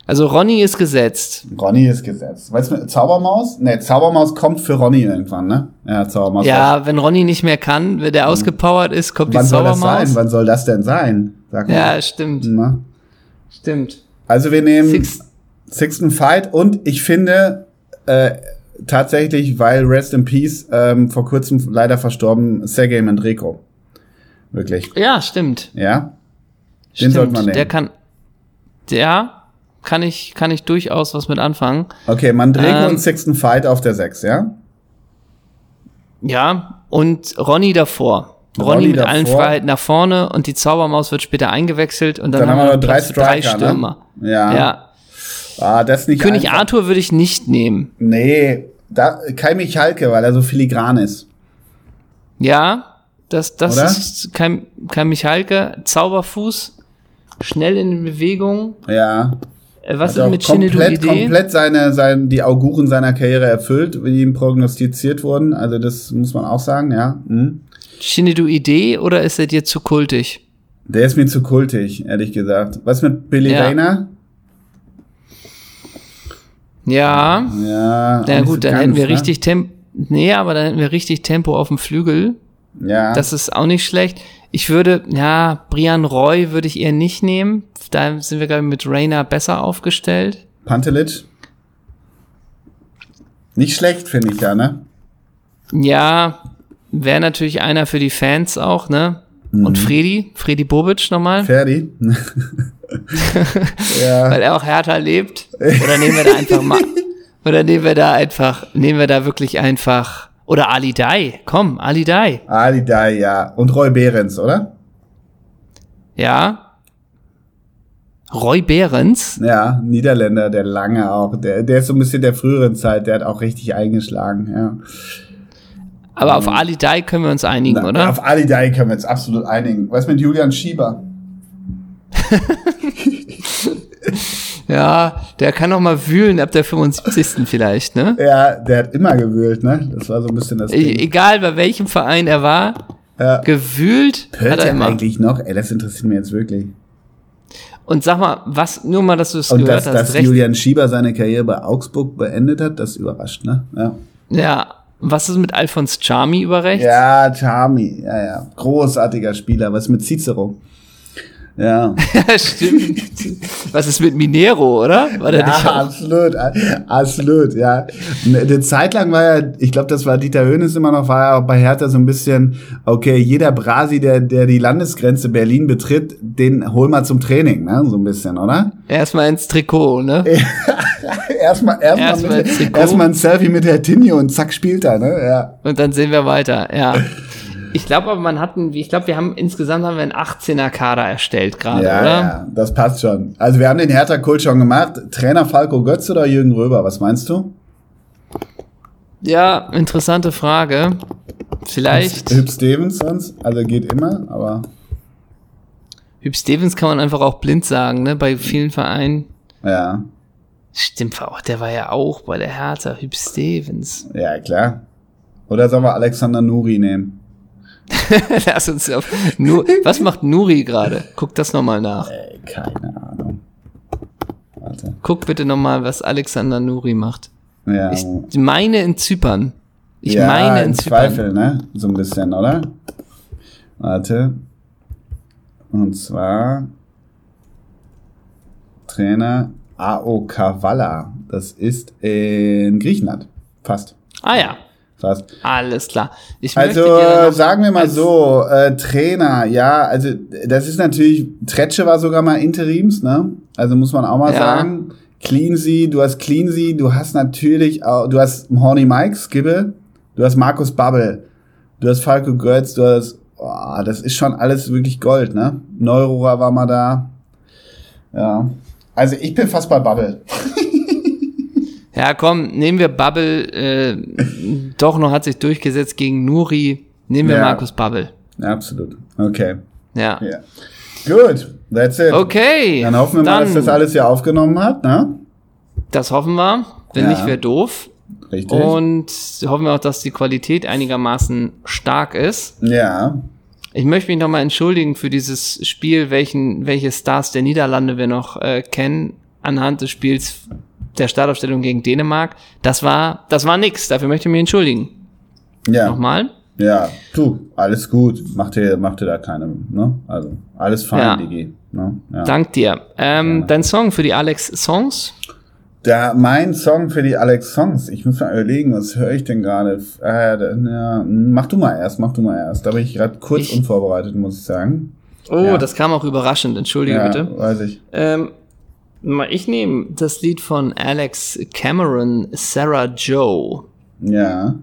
Also Ronny ist gesetzt. Ronny ist gesetzt. Weißt du, Zaubermaus? Ne, Zaubermaus kommt für Ronny irgendwann, ne? Ja, Zaubermaus. Ja, wenn Ronny nicht mehr kann, wenn der ausgepowert ist, kommt Hm. Wann die soll das sein? Zaubermaus. Wann soll das denn sein? Sag mal. Ja, stimmt, Na? stimmt. Also wir nehmen Six- Sixten Fight und ich finde äh, tatsächlich, weil Rest in Peace ähm, vor kurzem leider verstorben, Sergej Mendreko. Wirklich. Ja, stimmt. Ja? Den stimmt. sollte man nehmen. Der kann, der kann ich, kann ich durchaus was mit anfangen. Okay, Mandreko Ähm. und Sixten Fight auf der 6, ja? Ja, und Ronny davor. Ronny, Ronny mit davor. allen Freiheiten nach vorne und die Zaubermaus wird später eingewechselt und dann, Dann haben wir noch drei drei Striker, Stürmer. ne? Ja. ja. Ah, das nicht König einfach. Arthur würde ich nicht nehmen. Nee, da, Kai Michalke, weil er so filigran ist. Ja, das, das Oder? ist kein, kein Michalke. Zauberfuß, schnell in den Bewegungen. Ja. Äh, Was Hat ist mit Shinedu komplett, komplett seine, seine, die Auguren seiner Karriere erfüllt, wie ihm prognostiziert wurden. Also das muss man auch sagen, ja. Mhm. Shinedu Idee oder ist er dir zu kultig? Der ist mir zu kultig, ehrlich gesagt. Was mit Billy Ja. Rayner? Ja, Ja. na nicht gut, dann ganz, hätten wir ne? richtig Tempo. Nee, aber dann hätten wir richtig Tempo auf dem Flügel. Ja. Das ist auch nicht schlecht. Ich würde, ja, Brian Roy würde ich eher nicht nehmen. Da sind wir, glaube ich, mit Rainer besser aufgestellt. Pantelic. Nicht schlecht, finde ich ja, ne? Ja, wäre natürlich einer für die Fans auch, ne? Mhm. Und Fredi, Fredi Bobic nochmal, Ferdi. ja. weil er auch härter lebt. Oder nehmen wir da einfach mal, oder nehmen wir da einfach, nehmen wir da wirklich einfach, oder Ali Dai, komm, Ali Dai, Ali Dai, ja. Und Roy Behrens, oder? ja. Roy Behrens, Ja, Niederländer, der lange auch. Der, der ist so ein bisschen der früheren Zeit, der hat auch richtig eingeschlagen, ja. aber auf Ali Dai können wir uns einigen, Na, oder? Auf Ali Dai können wir jetzt absolut einigen. Was mit Julian Schieber? Ja, der kann noch mal wühlen ab der 75. vielleicht, ne? Ja, der hat immer gewühlt, ne? Das war so ein bisschen das E Ding. egal bei welchem Verein er war, Ja. gewühlt Hört hat er er immer. eigentlich noch? Ey, das interessiert mich jetzt wirklich. Und sag mal, was, nur mal, dass du es gehört dass, hast, dass recht. Julian Schieber seine Karriere bei Augsburg beendet hat, das überrascht, ne? Ja, Ja, was ist mit Alphonse Charmy über rechts? ja Charmy, ja, ja. Großartiger Spieler. Was mit Cicero? Ja. Ja, stimmt. Was ist mit Minero, oder? War der Ja, absolut, absolut, ja. Eine Zeit lang war ja, ich glaube, das war Dieter Höhnes immer noch, war ja auch bei Hertha so ein bisschen, okay, jeder Brasi, der, der die Landesgrenze Berlin betritt, den hol mal zum Training, ne, so ein bisschen, oder? Erstmal ins Trikot, ne? Erstmal, erstmal, Erstmal mit, erstmal ein Selfie mit Herr Tinio und zack spielt er, ne, ja. Und dann sehen wir weiter, ja. Ich glaube aber, man hat einen, ich glaube, wir haben insgesamt haben wir einen 18er Kader erstellt gerade, Ja, oder? ja, das passt schon. Also wir haben den Hertha-Kult schon gemacht. Trainer Falco Götz oder Jürgen Röber, was meinst du? Ja, interessante Frage. Vielleicht. Hüb Stevens sonst, also geht immer, aber Hüb Stevens kann man einfach auch blind sagen, ne? Bei vielen Vereinen. ja, Stimmt, der war ja auch bei der Hertha, Hüb Stevens. ja, klar. Oder sollen wir Alexander Nuri nehmen? Lass uns auf. Nur, was macht Nuri gerade? Guck das nochmal nach. Ey, keine Ahnung. Warte. Guck bitte nochmal, was Alexander Nuri macht. Ja, Ich meine in Zypern. Ich ja, meine in im Zypern. Zweifel, ne? So ein bisschen, oder? Warte. Und zwar Trainer AO Kavala. Das ist in Griechenland. Fast. Ah ja, Fast. alles klar. Ich Also sagen wir mal so, äh, Trainer, ja, also das ist natürlich, Tretsche war sogar mal Interims, ne? Also muss man auch mal Ja. sagen. Cleansy, du hast Cleansy, du hast natürlich auch, du hast Horny Mike, Skibbe, du hast Markus Babbel, du hast Falco Götz, du hast, oh, das ist schon alles wirklich Gold, ne? Neurohrer war mal da. Ja. Also ich bin fast bei Bubble. Ja, komm, nehmen wir Bubble. Äh, doch noch hat sich durchgesetzt gegen Nuri. Nehmen wir Ja. Markus Bubble. Absolut. Okay. Ja. Ja. Gut, that's it. Okay. Dann hoffen wir mal, dass dann- das alles hier aufgenommen hat, ne? Das hoffen wir. Wenn Ja. nicht, wäre doof. Richtig. Und hoffen wir auch, dass die Qualität einigermaßen stark ist. ja. Ich möchte mich nochmal entschuldigen für dieses Spiel, welchen, welche Stars der Niederlande wir noch äh, kennen, anhand des Spiels der Startaufstellung gegen Dänemark. Das war, das war nix. Dafür möchte ich mich entschuldigen. Ja. Nochmal. Ja. Du, alles gut. Mach dir, mach dir da keine, ne? Also, alles fein, Ja. Digi. Ne? Ja. Dank dir. Ähm, dein Song für die Alex Songs? Da, mein Song für die Alex Songs. Ich muss mal überlegen, was höre ich denn gerade? Äh, ja, mach du mal erst, mach du mal erst. Da bin ich gerade kurz Ich- unvorbereitet, muss ich sagen. Oh, Ja. das kam auch überraschend. Entschuldige ja, bitte. weiß ich. Ähm, ich nehme das Lied von Alex Cameron, Sarah Joe. Ja.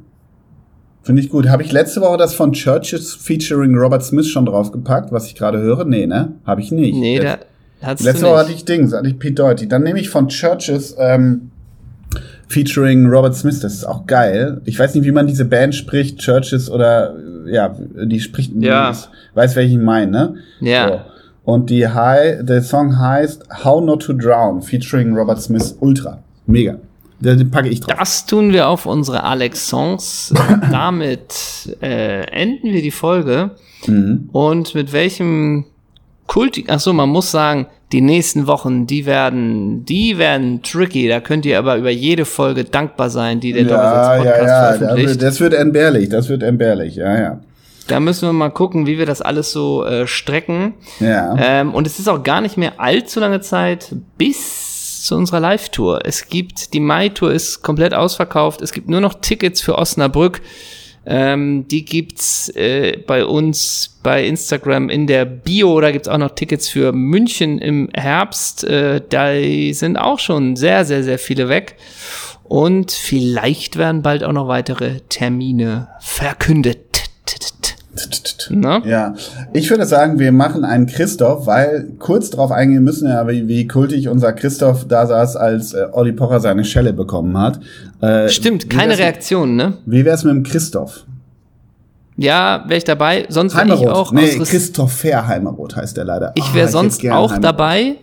Finde ich gut. Habe ich letzte Woche das von Churches featuring Robert Smith schon draufgepackt, was ich gerade höre? Nee, ne? Habe ich nicht. Nee, da hat's Letzte Woche hatte ich Dings, hatte ich Pete Doherty. Dann nehme ich von Churches ähm, featuring Robert Smith. Das ist auch geil. Ich weiß nicht, wie man diese Band spricht, Churches oder ja, die spricht. Ja. Ich weiß, welche ich meine, ne? Ja. So. Und die High, der Song heißt How Not to Drown, featuring Robert Smith. Ultra. Mega. Den packe ich drauf. Das tun wir auf unsere Alex Songs. Damit äh, enden wir die Folge. Mhm. Und mit welchem Kult, ach so, man muss sagen, die nächsten Wochen, die werden, die werden tricky. Da könnt ihr aber über jede Folge dankbar sein, die der Ja, Doppelsatz ja, Podcast ja, da veröffentlicht. wird- das wird entbehrlich, das wird entbehrlich, ja, ja. Da müssen wir mal gucken, wie wir das alles so äh, strecken. Ja, Ähm, und es ist auch gar nicht mehr allzu lange Zeit bis zu unserer Live-Tour. Es gibt, die Mai-Tour ist komplett ausverkauft. Es gibt nur noch Tickets für Osnabrück. Ähm, die gibt's äh, bei uns bei Instagram in der Bio. Da gibt's auch noch Tickets für München im Herbst. Äh, da sind auch schon sehr, sehr, sehr viele weg. Und vielleicht werden bald auch noch weitere Termine verkündet. Ne? ja. Ich würde sagen, wir machen einen Christoph, weil kurz darauf eingehen müssen, ja, wie, wie kultig unser Christoph da saß, als äh, Olli Pocher seine Schelle bekommen hat. Äh, Stimmt, keine Reaktion, ne? Wie wär's mit dem Christoph? Ja, wäre ich dabei. Sonst wäre ich auch Nee, Christopher Heimeroth heißt der leider. Ich Ah, wäre hätte sonst gern auch Heimeroth. dabei.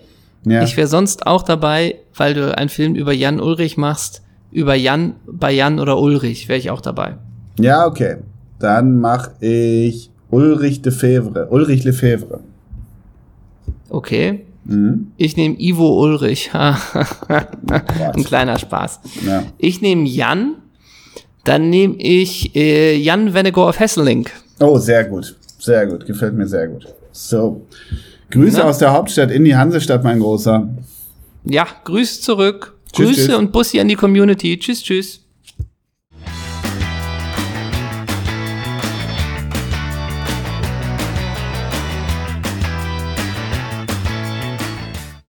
Ja. Ich wäre sonst auch dabei, weil du einen Film über Jan Ulrich machst. Über Jan, bei Jan oder Ulrich wäre ich auch dabei. ja, okay. Dann mach ich Ulrich de Fevre. Ulrich Lefevre. Okay. Mhm. Ich nehme Ivo Ulrich. Ein kleiner Spaß. Ja. Ich nehme Jan. Dann nehme ich äh, Jan Vennegoor of Hesselink. Oh, sehr gut. Sehr gut. Gefällt mir sehr gut. So. Grüße Na? aus der Hauptstadt in die Hansestadt, mein Großer. Ja, Grüße zurück. Tschüss, Grüße tschüss. und Bussi an die Community. Tschüss, tschüss.